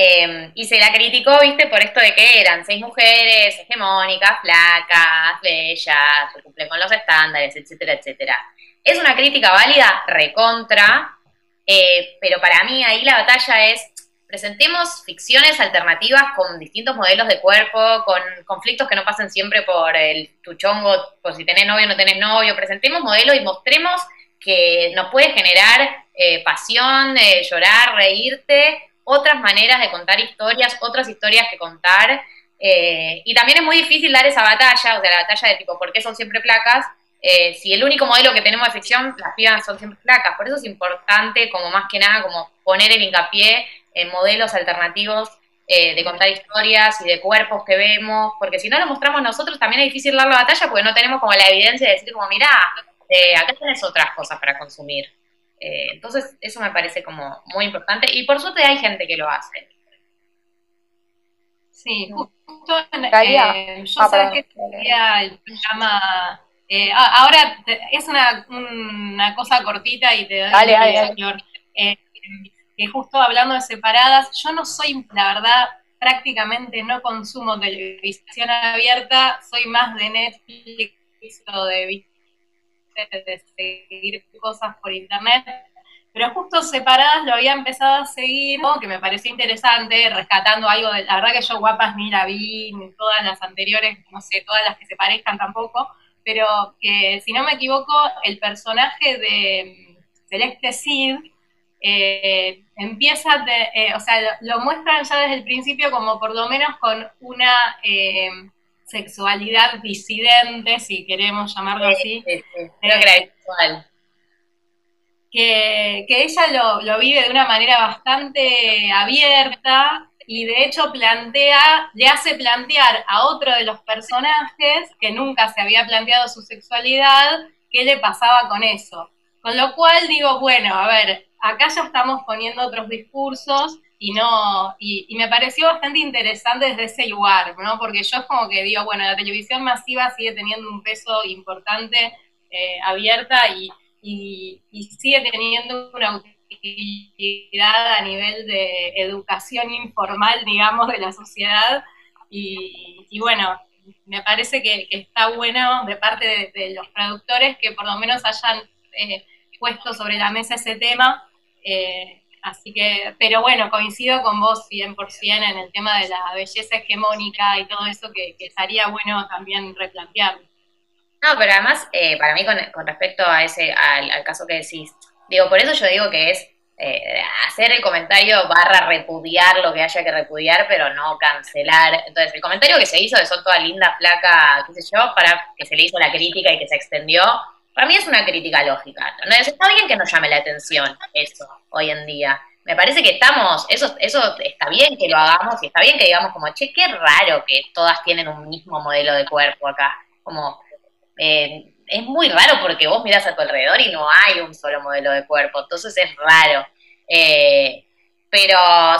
Eh, y se la criticó, viste, por esto de que eran seis mujeres hegemónicas, flacas, bellas, que cumplen con los estándares, etcétera, etcétera. Es una crítica válida, recontra, eh, pero para mí ahí la batalla es, presentemos ficciones alternativas con distintos modelos de cuerpo, con conflictos que no pasen siempre por el tuchongo, por si tenés novio o no tenés novio, presentemos modelos y mostremos que nos puede generar eh, pasión, llorar, reírte, otras maneras de contar historias, otras historias que contar. Eh, y también es muy difícil dar esa batalla, o sea, la batalla de tipo, ¿por qué son siempre placas? Eh, si el único modelo que tenemos de ficción, las pibas son siempre placas. Por eso es importante, como más que nada, como poner el hincapié modelos alternativos eh, de contar historias y de cuerpos que vemos, porque si no lo mostramos nosotros también es difícil dar la batalla porque no tenemos como la evidencia de decir como, mirá, acá tenés otras cosas para consumir. Eh, entonces, eso me parece como muy importante y por suerte hay gente que lo hace. Sí, justo eh, yo ah, sé que sería el programa. Eh, ahora es una, una, cosa cortita y te doy dale, señor. Que justo hablando de separadas, yo no soy, la verdad, prácticamente no consumo televisión abierta, soy más de Netflix o de seguir cosas por internet, pero justo separadas lo había empezado a seguir, que me pareció interesante, rescatando algo de, la verdad que yo guapas ni la vi, ni todas las anteriores, no sé, todas las que se parezcan tampoco, pero que si no me equivoco, el personaje de Celeste Cid eh, empieza, de, eh, o sea, lo, muestran ya desde el principio como por lo menos con una... Eh, sexualidad disidente, si queremos llamarlo así. Sí, que Que, ella lo, lo, vive de una manera bastante abierta y de hecho plantea, le hace plantear a otro de los personajes que nunca se había planteado su sexualidad, qué le pasaba con eso. Con lo cual digo, bueno, a ver, acá ya estamos poniendo otros discursos y no y, me pareció bastante interesante desde ese lugar, ¿no? Porque yo es como que digo, bueno, la televisión masiva sigue teniendo un peso importante, eh, abierta y, sigue teniendo una utilidad a nivel de educación informal, digamos, de la sociedad. Y, bueno, me parece que, está bueno de parte de, los productores que por lo menos hayan eh, puesto sobre la mesa ese tema. Eh, Así que, pero bueno, coincido con vos 100% en el tema de la belleza hegemónica y todo eso que, estaría bueno también replantear. No, pero además, eh, para mí, con, respecto a ese, al, caso que decís, digo, por eso yo digo que es eh, hacer el comentario barra repudiar lo que haya que repudiar, pero no cancelar. Entonces, el comentario que se hizo de son toda linda, flaca, qué sé yo, para que se le hizo la crítica y que se extendió, para mí es una crítica lógica. Entonces, está bien que nos llame la atención eso hoy en día. Me parece que estamos, eso, eso está bien que lo hagamos y está bien que digamos como, che, qué raro que todas tienen un mismo modelo de cuerpo acá. Como, eh, es muy raro porque vos miras a tu alrededor y no hay un solo modelo de cuerpo, entonces es raro. Eh, pero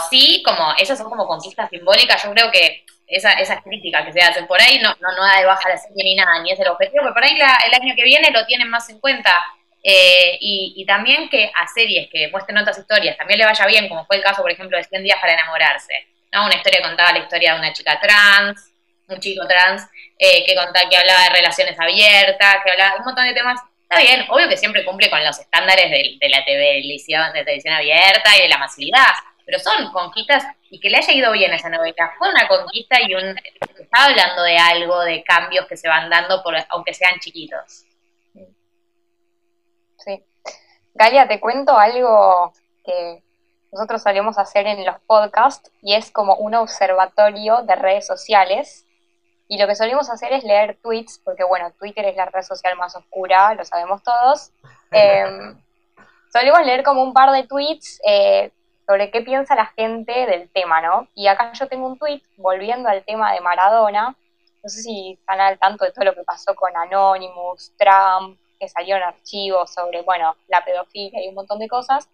sí, como esas son como conquistas simbólicas, yo creo que esa, esas críticas que se hacen por ahí no, no, no da de baja la serie ni nada, ni es el objetivo, pero por ahí el año que viene lo tienen más en cuenta. Eh, y, y, también que a series que muestren otras historias también le vaya bien, como fue el caso, por ejemplo, de 100 días para enamorarse. ¿no? Una historia contaba la historia de una chica trans, un chico trans, eh, que contaba, que hablaba de relaciones abiertas, que hablaba de un montón de temas. Está bien, obvio que siempre cumple con los estándares de, de la televisión, de televisión abierta y de la masividad, pero son conquistas y que le haya ido bien a esa novela. Fue una conquista y un estaba hablando de algo, de cambios que se van dando, por, aunque sean chiquitos. Sí. Galia, te cuento algo que nosotros solemos hacer en los podcasts y es como un observatorio de redes sociales y lo que solemos hacer es leer tweets, porque bueno, Twitter es la red social más oscura, lo sabemos todos. Eh, solemos leer como un par de tweets eh, sobre qué piensa la gente del tema, ¿no? Y acá yo tengo un tweet volviendo al tema de Maradona. No sé si están al tanto de todo lo que pasó con Anonymous, Trump, que salieron archivos sobre, bueno, la pedofilia y un montón de cosas.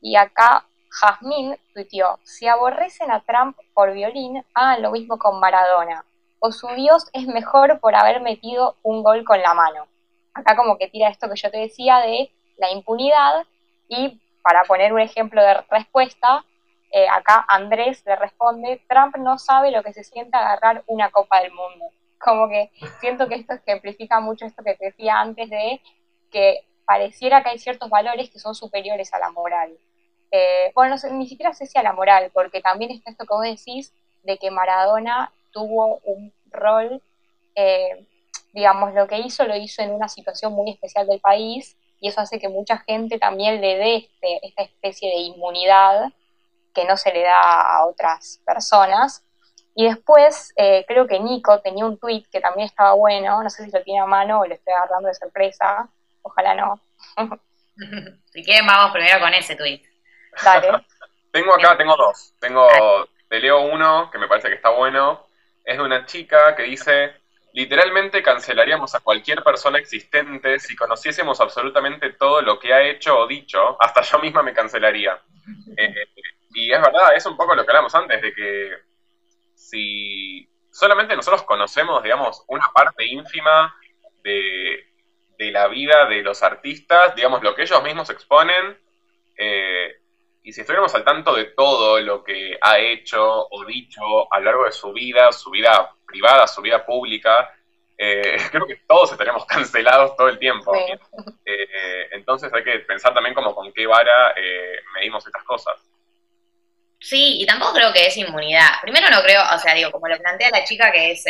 Y acá Jazmín tuiteó, si aborrecen a Trump por violín, hagan lo mismo con Maradona o su Dios es mejor por haber metido un gol con la mano. Acá como que tira esto que yo te decía de la impunidad y para poner un ejemplo de respuesta, eh, acá Andrés le responde, Trump no sabe lo que se siente agarrar una copa del mundo. Como que siento que esto ejemplifica mucho esto que te decía antes de que pareciera que hay ciertos valores que son superiores a la moral. Eh, bueno, ni siquiera sé si a la moral, porque también está esto que vos decís de que Maradona tuvo un rol, eh, digamos, lo que hizo lo hizo en una situación muy especial del país y eso hace que mucha gente también le dé este, esta especie de inmunidad que no se le da a otras personas. Y después eh, creo que Nico tenía un tweet que también estaba bueno, no sé si lo tiene a mano o lo estoy agarrando de sorpresa, ojalá no. si quieren vamos primero con ese tweet. Dale. tengo acá, tengo dos. Tengo, te leo uno que me parece que está bueno, es de una chica que dice, literalmente cancelaríamos a cualquier persona existente si conociésemos absolutamente todo lo que ha hecho o dicho, hasta yo misma me cancelaría. Eh, y es verdad, es un poco lo que hablamos antes, de que si solamente nosotros conocemos, digamos, una parte ínfima de, de la vida de los artistas, digamos, lo que ellos mismos exponen, eh, y si estuviéramos al tanto de todo lo que ha hecho o dicho a lo largo de su vida, su vida privada, su vida pública, eh, creo que todos estaríamos cancelados todo el tiempo. Eh, entonces hay que pensar también como con qué vara eh, medimos estas cosas. Sí, y tampoco creo que es inmunidad. Primero no creo, o sea, digo, como lo plantea la chica que es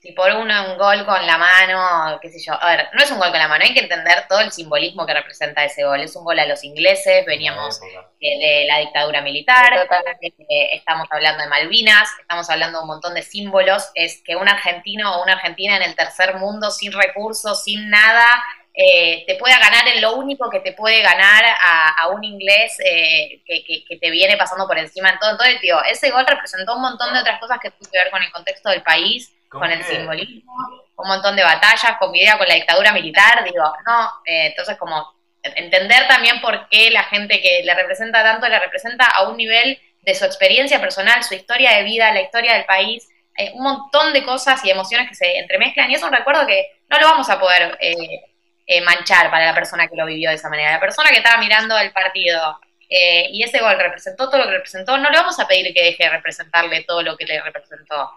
si por uno un gol con la mano, qué sé yo. A ver, no es un gol con la mano, hay que entender todo el simbolismo que representa ese gol. Es un gol a los ingleses, veníamos de, la dictadura militar, eh, estamos hablando de Malvinas, estamos hablando de un montón de símbolos. Es que un argentino o una argentina en el tercer mundo, sin recursos, sin nada, eh, te pueda ganar en lo único que te puede ganar a, un inglés eh, que, te viene pasando por encima en todo. Entonces, digo, ese gol representó un montón de otras cosas que tuvo que ver con el contexto del país con el simbolismo, un montón de batallas, con idea con la dictadura militar, digo, no, eh, entonces como entender también por qué la gente que le representa tanto le representa a un nivel de su experiencia personal, su historia de vida, la historia del país, eh, un montón de cosas y emociones que se entremezclan y es un recuerdo que no lo vamos a poder eh, manchar para la persona que lo vivió de esa manera. La persona que estaba mirando el partido y ese gol representó todo lo que representó, no le vamos a pedir que deje de representarle todo lo que le representó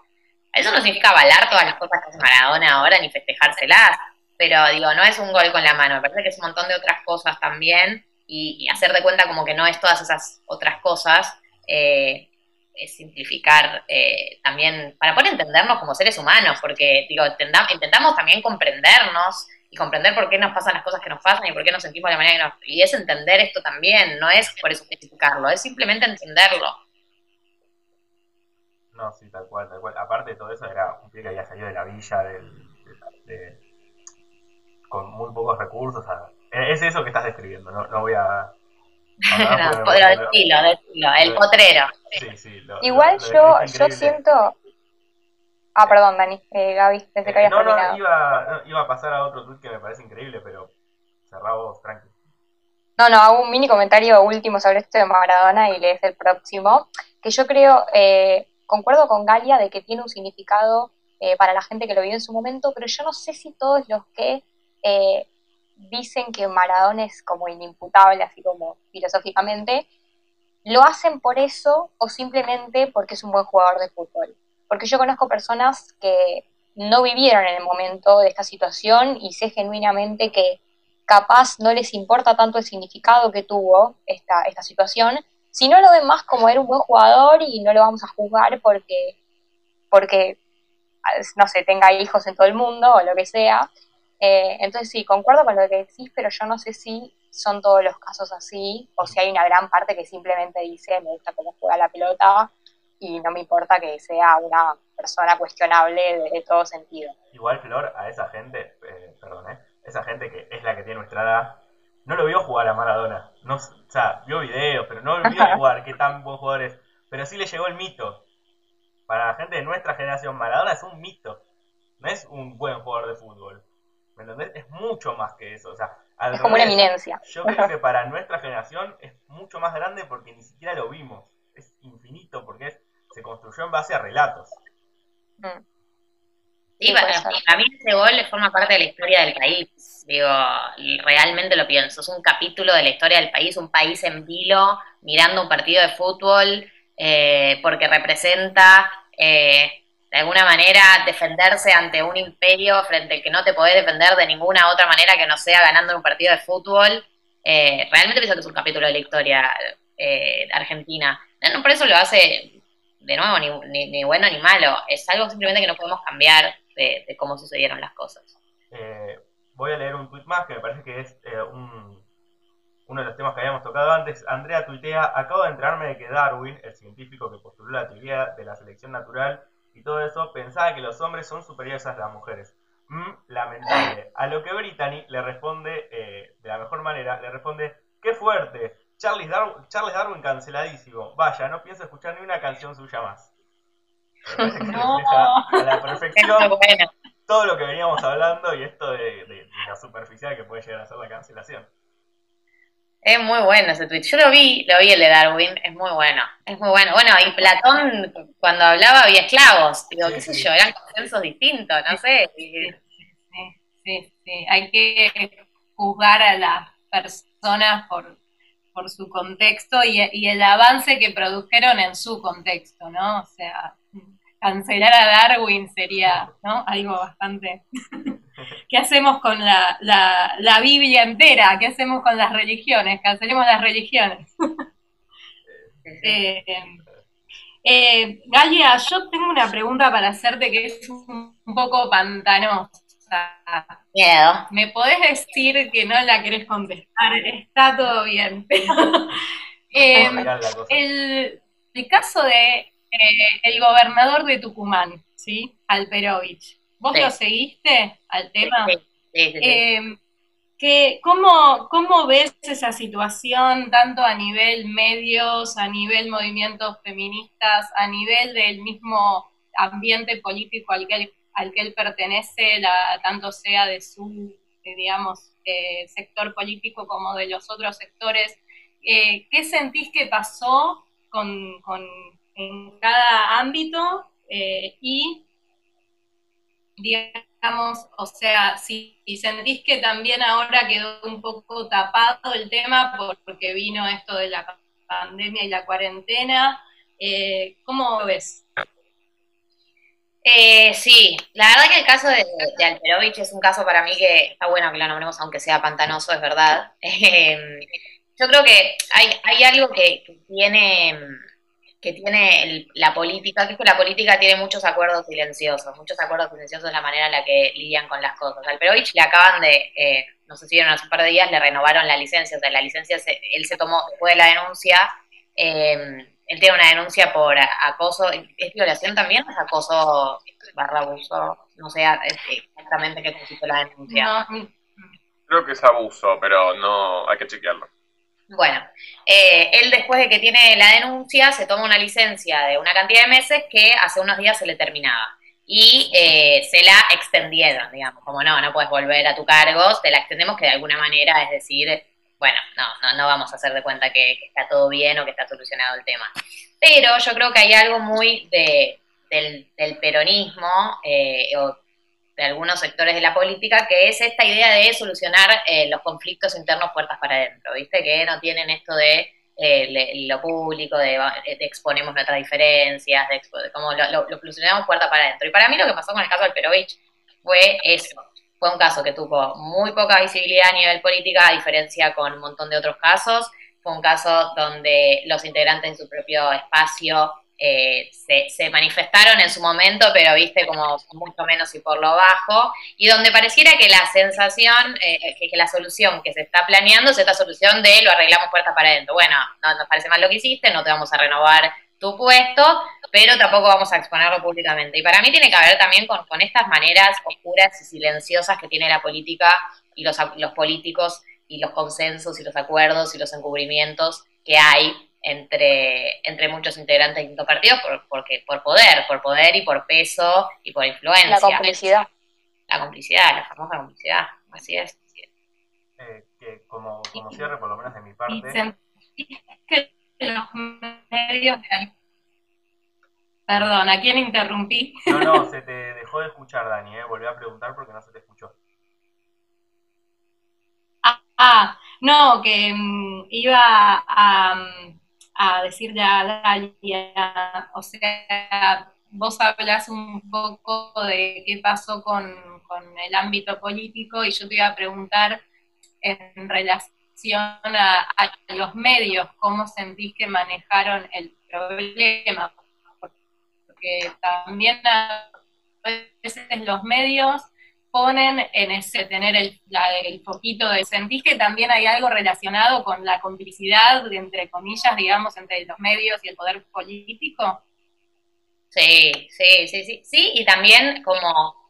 eso no significa avalar todas las cosas que hace Maradona ahora ni festejárselas, pero digo, no es un gol con la mano, me parece que es un montón de otras cosas también y, hacer de cuenta como que no es todas esas otras cosas, eh, es simplificar eh, también para poder entendernos como seres humanos, porque digo, intentamos también comprendernos y comprender por qué nos pasan las cosas que nos pasan y por qué nos sentimos de la manera que nos... Y es entender esto también, no es por eso justificarlo, es simplemente entenderlo. No, sí, tal cual, tal cual. Aparte de todo eso, era un pie que había salido de la villa, del, de, con muy pocos recursos. es eso que estás describiendo, no, no voy a... no, pero decilo, el potrero. Sí, sí, Igual yo, yo siento... Ah, perdón, Dani, eh, Gaby, desde que habías no, no, iba, iba a pasar a otro tweet que me parece increíble, pero cerrá vos, tranqui. No, no, hago un mini comentario último sobre esto de Maradona y lees el próximo, que yo creo, eh, concuerdo con Galia de que tiene un significado eh, para la gente que lo vive en su momento, pero yo no sé si todos los que eh, dicen que Maradona es como inimputable, así como filosóficamente, lo hacen por eso o simplemente porque es un buen jugador de fútbol. Porque yo conozco personas que no vivieron en el momento de esta situación y sé genuinamente que capaz no les importa tanto el significado que tuvo esta, esta situación, sino lo ven más como era un buen jugador y no lo vamos a juzgar porque, porque no sé, tenga hijos en todo el mundo o lo que sea. Eh, entonces sí, concuerdo con lo que decís, pero yo no sé si son todos los casos así o si hay una gran parte que simplemente dice me gusta cómo juega la pelota y no me importa que sea una persona cuestionable de, todo sentido. Igual, Flor, a esa gente, eh, perdón, ¿eh? esa gente que es la que tiene nuestra edad, no lo vio jugar a Maradona. No, o sea, vio videos, pero no lo vio jugar, qué tan buen jugador es. Pero sí le llegó el mito. Para la gente de nuestra generación, Maradona es un mito. No es un buen jugador de fútbol. ¿Me entendés? Es mucho más que eso. O sea, es como una eminencia. Yo creo que para nuestra generación es mucho más grande porque ni siquiera lo vimos. Es infinito porque es se construyó en base a relatos. Mm. Sí, para, mí ese gol forma parte de la historia del país. Digo, realmente lo pienso. Es un capítulo de la historia del país, un país en vilo, mirando un partido de fútbol, eh, porque representa eh, de alguna manera defenderse ante un imperio frente al que no te podés defender de ninguna otra manera que no sea ganando un partido de fútbol. Eh, realmente pienso que es un capítulo de la historia argentina. No, por eso lo hace de nuevo, ni, ni, bueno ni malo, es algo simplemente que no podemos cambiar de, cómo sucedieron las cosas. Eh, voy a leer un tweet más que me parece que es eh, uno de los temas que habíamos tocado antes. Andrea tuitea, acabo de enterarme de que Darwin, el científico que postuló la teoría de la selección natural y todo eso, pensaba que los hombres son superiores a las mujeres. Mm, lamentable. A lo que Brittany le responde eh, de la mejor manera, le responde, qué fuerte, Charles Darwin, Charles Darwin canceladísimo. Vaya, no pienso escuchar ni una canción suya más. No. A la perfección todo lo que veníamos hablando y esto de, la superficial que puede llegar a ser la cancelación. Es muy bueno ese tweet. Yo lo vi, lo vi el de Darwin, es muy bueno. Es muy bueno. Bueno, y Platón, cuando hablaba, había esclavos. Digo, qué sé yo, eran consensos distintos, no sé. Sí, sí, sí. Hay que juzgar a las personas por, por su contexto y, el avance que produjeron en su contexto, ¿no? O sea, cancelar a Darwin sería, ¿no? Algo bastante... ¿Qué hacemos con la, la, Biblia entera? ¿Qué hacemos con las religiones? Cancelemos las religiones. eh, eh, Galia, yo tengo una pregunta para hacerte que es un poco pantanosa. Miedo. Me podés decir que no la querés contestar, está todo bien. Em, el, caso de eh, el gobernador de Tucumán, ¿sí? Alperovich. ¿Vos lo seguiste al tema? Sí, em, ¿cómo, ¿Cómo ves esa situación tanto a nivel medios, a nivel movimientos feministas, a nivel del mismo ambiente político al que al que él pertenece, la, tanto sea de su, eh, digamos, eh, sector político como de los otros sectores. Eh, ¿Qué sentís que pasó con, en cada ámbito? y, digamos, o sea, si, sentís que también ahora quedó un poco tapado el tema porque vino esto de la pandemia y la cuarentena, ¿cómo ves? Eh, sí, la verdad que el caso de, de, Alterovich es un caso para mí que está bueno que lo nombremos, aunque sea pantanoso, es verdad. Eh, yo creo que hay, hay algo que, tiene que tiene la política, que es que la política tiene muchos acuerdos silenciosos, muchos acuerdos silenciosos de la manera en la que lidian con las cosas. Al Perovich le acaban de, eh, no sé si vieron hace un par de días, le renovaron la licencia, o sea, la licencia él se tomó después de la denuncia, eh, él tiene una denuncia por acoso, ¿es violación también? ¿Es acoso barra abuso? No sé exactamente qué consiste la denuncia. Creo que es abuso, pero no, hay que chequearlo. Bueno, eh, él después de que tiene la denuncia se toma una licencia de una cantidad de meses que hace unos días se le terminaba. Y eh, se la extendieron, digamos, como no, no puedes volver a tu cargo, te la extendemos que de alguna manera, es decir, bueno, no, no, no vamos a hacer de cuenta que, está todo bien o que está solucionado el tema. Pero yo creo que hay algo muy de, del, peronismo eh, o de algunos sectores de la política, que es esta idea de solucionar eh, los conflictos internos puertas para adentro, ¿viste? Que no tienen esto de eh, lo público, de, exponemos nuestras diferencias, de, cómo lo, solucionamos puertas para adentro. Y para mí lo que pasó con el caso del Perovich fue eso. Fue un caso que tuvo muy poca visibilidad a nivel política, a diferencia con un montón de otros casos. Fue un caso donde los integrantes en su propio espacio eh, se, manifestaron en su momento, pero viste como mucho menos y por lo bajo, y donde pareciera que la sensación, eh, que, la solución que se está planeando es esta solución de lo arreglamos puerta para adentro. Bueno, no nos parece mal lo que hiciste, no te vamos a renovar tu puesto, pero tampoco vamos a exponerlo públicamente. Y para mí tiene que ver también con, estas maneras oscuras y silenciosas que tiene la política y los, los políticos y los consensos y los acuerdos y los encubrimientos que hay entre, entre muchos integrantes de distintos partidos por, porque, por poder, por poder y por peso y por influencia. La complicidad. La complicidad, la famosa complicidad, así es. Eh, que como, como cierre, por lo menos de mi parte. que los medios Perdón, ¿a quién interrumpí? No, no, se te dejó de escuchar, Dani, ¿eh? volví a preguntar porque no se te escuchó. Ah, ah no, que mm, iba a, mm, a decirle a Dalia, o sea, vos hablas un poco de qué pasó con, el ámbito político y yo te iba a preguntar en relación a, los medios, cómo sentís que manejaron el problema, porque también a veces los medios ponen en ese tener el, el foquito de sentís que también hay algo relacionado con la complicidad, entre comillas, digamos, entre los medios y el poder político? Sí, sí, sí, sí, sí, y también como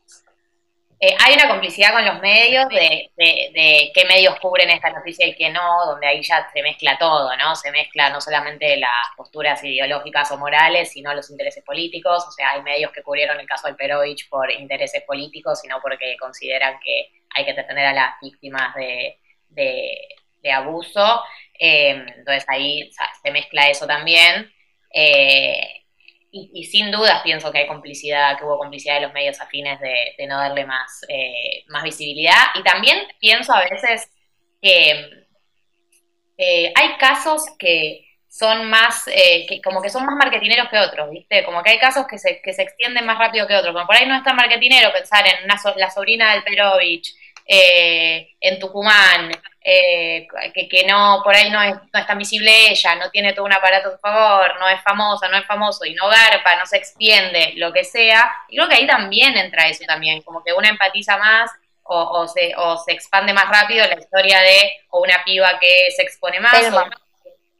eh, hay una complicidad con los medios de, de, qué medios cubren esta noticia y qué no, donde ahí ya se mezcla todo, ¿no? Se mezcla no solamente las posturas ideológicas o morales, sino los intereses políticos. O sea, hay medios que cubrieron el caso del Perovich por intereses políticos, sino porque consideran que hay que defender a las víctimas de, abuso. Eh, entonces ahí se mezcla eso también. Eh, y, sin dudas pienso que hay complicidad, que hubo complicidad de los medios afines de, no darle más, eh, más visibilidad. Y también pienso a veces que eh, hay casos que son más, eh, que como que son más marketineros que otros, ¿viste? Como que hay casos que se, que se extienden más rápido que otros. Como por ahí no es tan marketinero pensar en una la sobrina del Perovich, en Tucumán, eh, que, que, no, por ahí no es, no es tan visible ella, no tiene todo un aparato a su favor, no es famosa, no es famoso y no garpa, no se extiende, lo que sea. Y creo que ahí también entra eso también, como que una empatiza más o, o, se, o se expande más rápido la historia de o una piba que se expone más.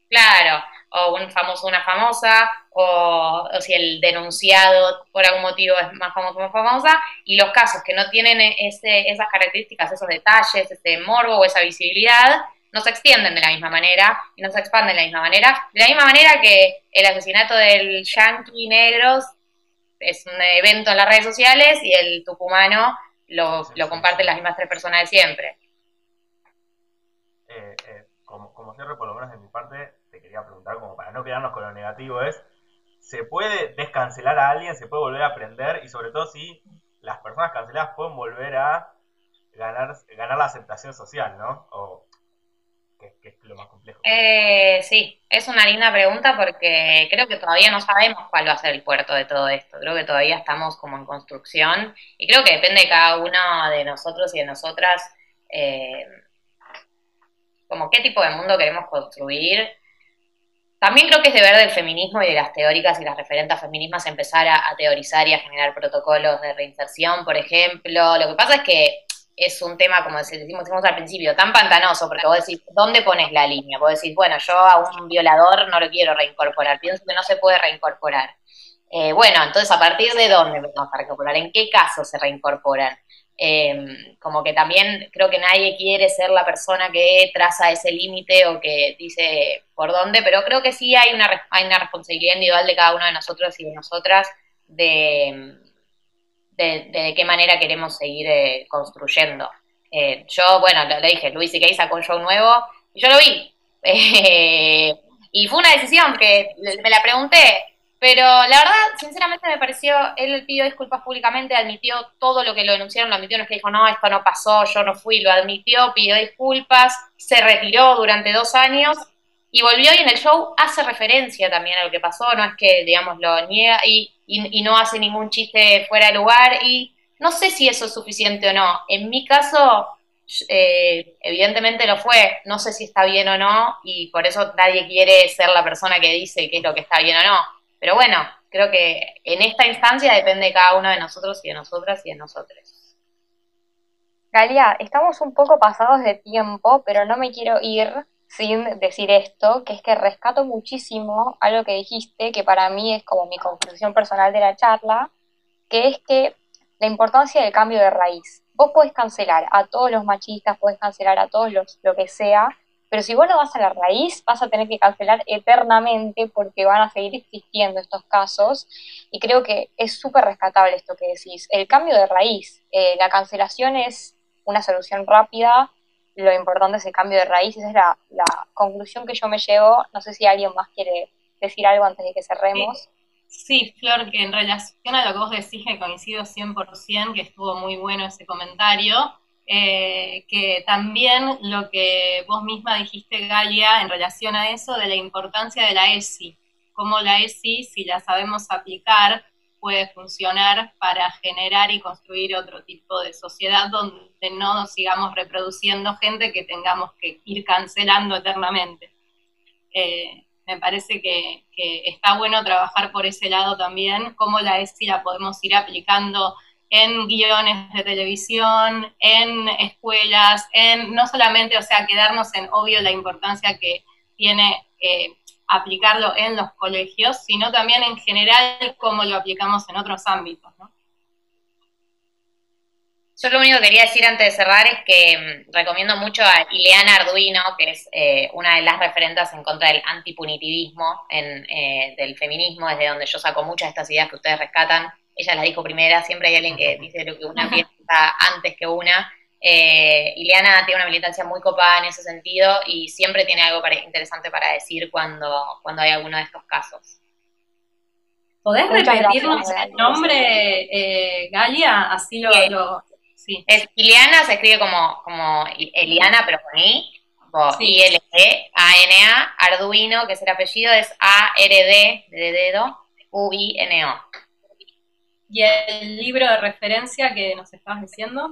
claro, o un famoso, una famosa, o, si el denunciado por algún motivo es más famoso o más famosa, y los casos que no tienen ese, esas características, esos detalles, ese morbo o esa visibilidad, no se extienden de la misma manera y no se expanden de la misma manera. De la misma manera que el asesinato del Yankee Negros es un evento en las redes sociales y el tucumano lo, lo comparten las mismas tres personas de siempre. Eh, eh, como, como cierre, por lo menos de mi parte, quería preguntar, como para no quedarnos con lo negativo, es, ¿se puede descancelar a alguien? ¿Se puede volver a aprender? Y sobre todo si las personas canceladas pueden volver a ganar, ganar la aceptación social, ¿no? O, que, es lo más complejo. Eh, sí, es una linda pregunta porque creo que todavía no sabemos cuál va a ser el puerto de todo esto. Creo que todavía estamos como en construcción y creo que depende de cada uno de nosotros y de nosotras eh, como qué tipo de mundo queremos construir También creo que es deber del feminismo y de las teóricas y las referentes feminismas empezar a, teorizar y a generar protocolos de reinserción, por ejemplo. Lo que pasa es que es un tema, como decimos, decimos al principio, tan pantanoso, porque vos decís, ¿dónde pones la línea? Vos decís, bueno, yo a un violador no lo quiero reincorporar, pienso que no se puede reincorporar. Eh, bueno, entonces, ¿a partir de dónde vamos a reincorporar? ¿En qué casos se reincorporan? Eh, como que también creo que nadie quiere ser la persona que traza ese límite o que dice por dónde, pero creo que sí hay una, hay una responsabilidad individual de cada uno de nosotros y de nosotras de, de, qué manera queremos seguir eh, construyendo. Eh, yo, bueno, le dije, Luis y sacó un show nuevo y yo lo vi. y fue una decisión que me la pregunté, pero la verdad, sinceramente me pareció, él pidió disculpas públicamente, admitió todo lo que lo denunciaron, lo admitió, no es que dijo, no, esto no pasó, yo no fui, lo admitió, pidió disculpas, se retiró durante dos años y volvió y en el show hace referencia también a lo que pasó, no es que, digamos, lo niega y, no hace ningún chiste fuera de lugar y no sé si eso es suficiente o no. En mi caso, eh, evidentemente lo fue, no sé si está bien o no y por eso nadie quiere ser la persona que dice qué es lo que está bien o no pero bueno, creo que en esta instancia depende de cada uno de nosotros y de nosotras y de nosotros. Galia, estamos un poco pasados de tiempo, pero no me quiero ir sin decir esto, que es que rescato muchísimo algo que dijiste, que para mí es como mi conclusión personal de la charla, que es que la importancia del cambio de raíz. Vos podés cancelar a todos los machistas, podés cancelar a todos los lo que sea, pero si vos no vas a la raíz, vas a tener que cancelar eternamente porque van a seguir existiendo estos casos. Y creo que es súper rescatable esto que decís. El cambio de raíz, eh, la cancelación es una solución rápida, lo importante es el cambio de raíz, esa es la, conclusión que yo me llevo. No sé si alguien más quiere decir algo antes de que cerremos. Sí. Flor, que en relación a lo que vos decís, que coincido 100%, que estuvo muy bueno ese comentario. Eh, que también lo que vos misma dijiste, Galia, en relación a eso, de la importancia de la ESI, cómo la ESI, si la sabemos aplicar, puede funcionar para generar y construir otro tipo de sociedad donde no sigamos reproduciendo gente que tengamos que ir cancelando eternamente. Eh, me parece que, está bueno trabajar por ese lado también, cómo la ESI la podemos ir aplicando en guiones de televisión, en escuelas, en no solamente, o sea, quedarnos en obvio la importancia que tiene eh, aplicarlo en los colegios, sino también en general cómo lo aplicamos en otros ámbitos. ¿no? Yo lo único que quería decir antes de cerrar es que mm, recomiendo mucho a Ileana Arduino, que es eh, una de las referentes en contra del antipunitivismo en, eh, del feminismo, desde donde yo saco muchas de estas ideas que ustedes rescatan ella la dijo primera, siempre hay alguien que dice lo que una piensa antes que una. Eh, Ileana tiene una militancia muy copada en ese sentido y siempre tiene algo interesante para decir cuando, cuando hay alguno de estos casos. ¿Podés repetirnos el nombre, eh, Galia? Así lo, sí. Es Ileana, se escribe como, como Eliana, pero con I. I-L-E-A-N-A, Arduino, que es el apellido, es A-R-D, de dedo, U-I-N-O. ¿Y el libro de referencia que nos estabas diciendo?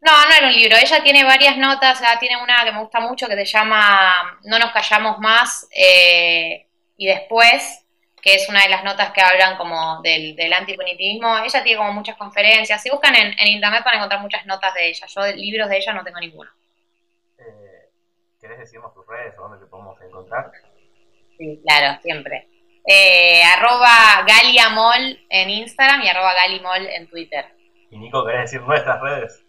No, no era un libro. Ella tiene varias notas. tiene una que me gusta mucho que se llama No nos callamos más. Eh, y después, que es una de las notas que hablan como del, del antipunitivismo. Ella tiene como muchas conferencias. Si buscan en, internet van a encontrar muchas notas de ella. Yo de libros de ella no tengo ninguno. Eh, ¿Querés decirnos tus redes o dónde te podemos encontrar? Sí, claro, siempre. Eh, arroba Galiamol en Instagram y arroba Galimol en Twitter. Y Nico, ¿querés decir nuestras redes?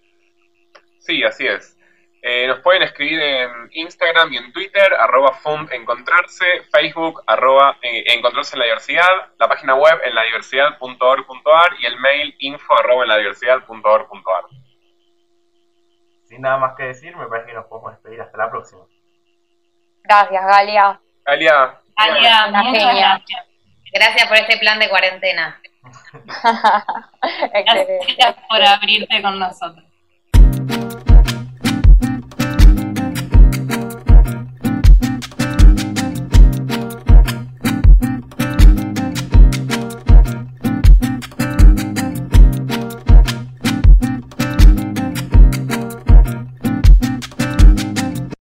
Sí, así es. Eh, nos pueden escribir en Instagram y en Twitter, arroba encontrarse, Facebook, arroba eh, encontrarse en la diversidad, la página web en la diversidad.org.ar y el mail info arroba en la diversidad.org.ar. Sin nada más que decir, me parece que nos podemos despedir. Hasta la próxima. Gracias, Galia. Galia, Gracias por este plan de cuarentena. Gracias por abrirte con nosotros.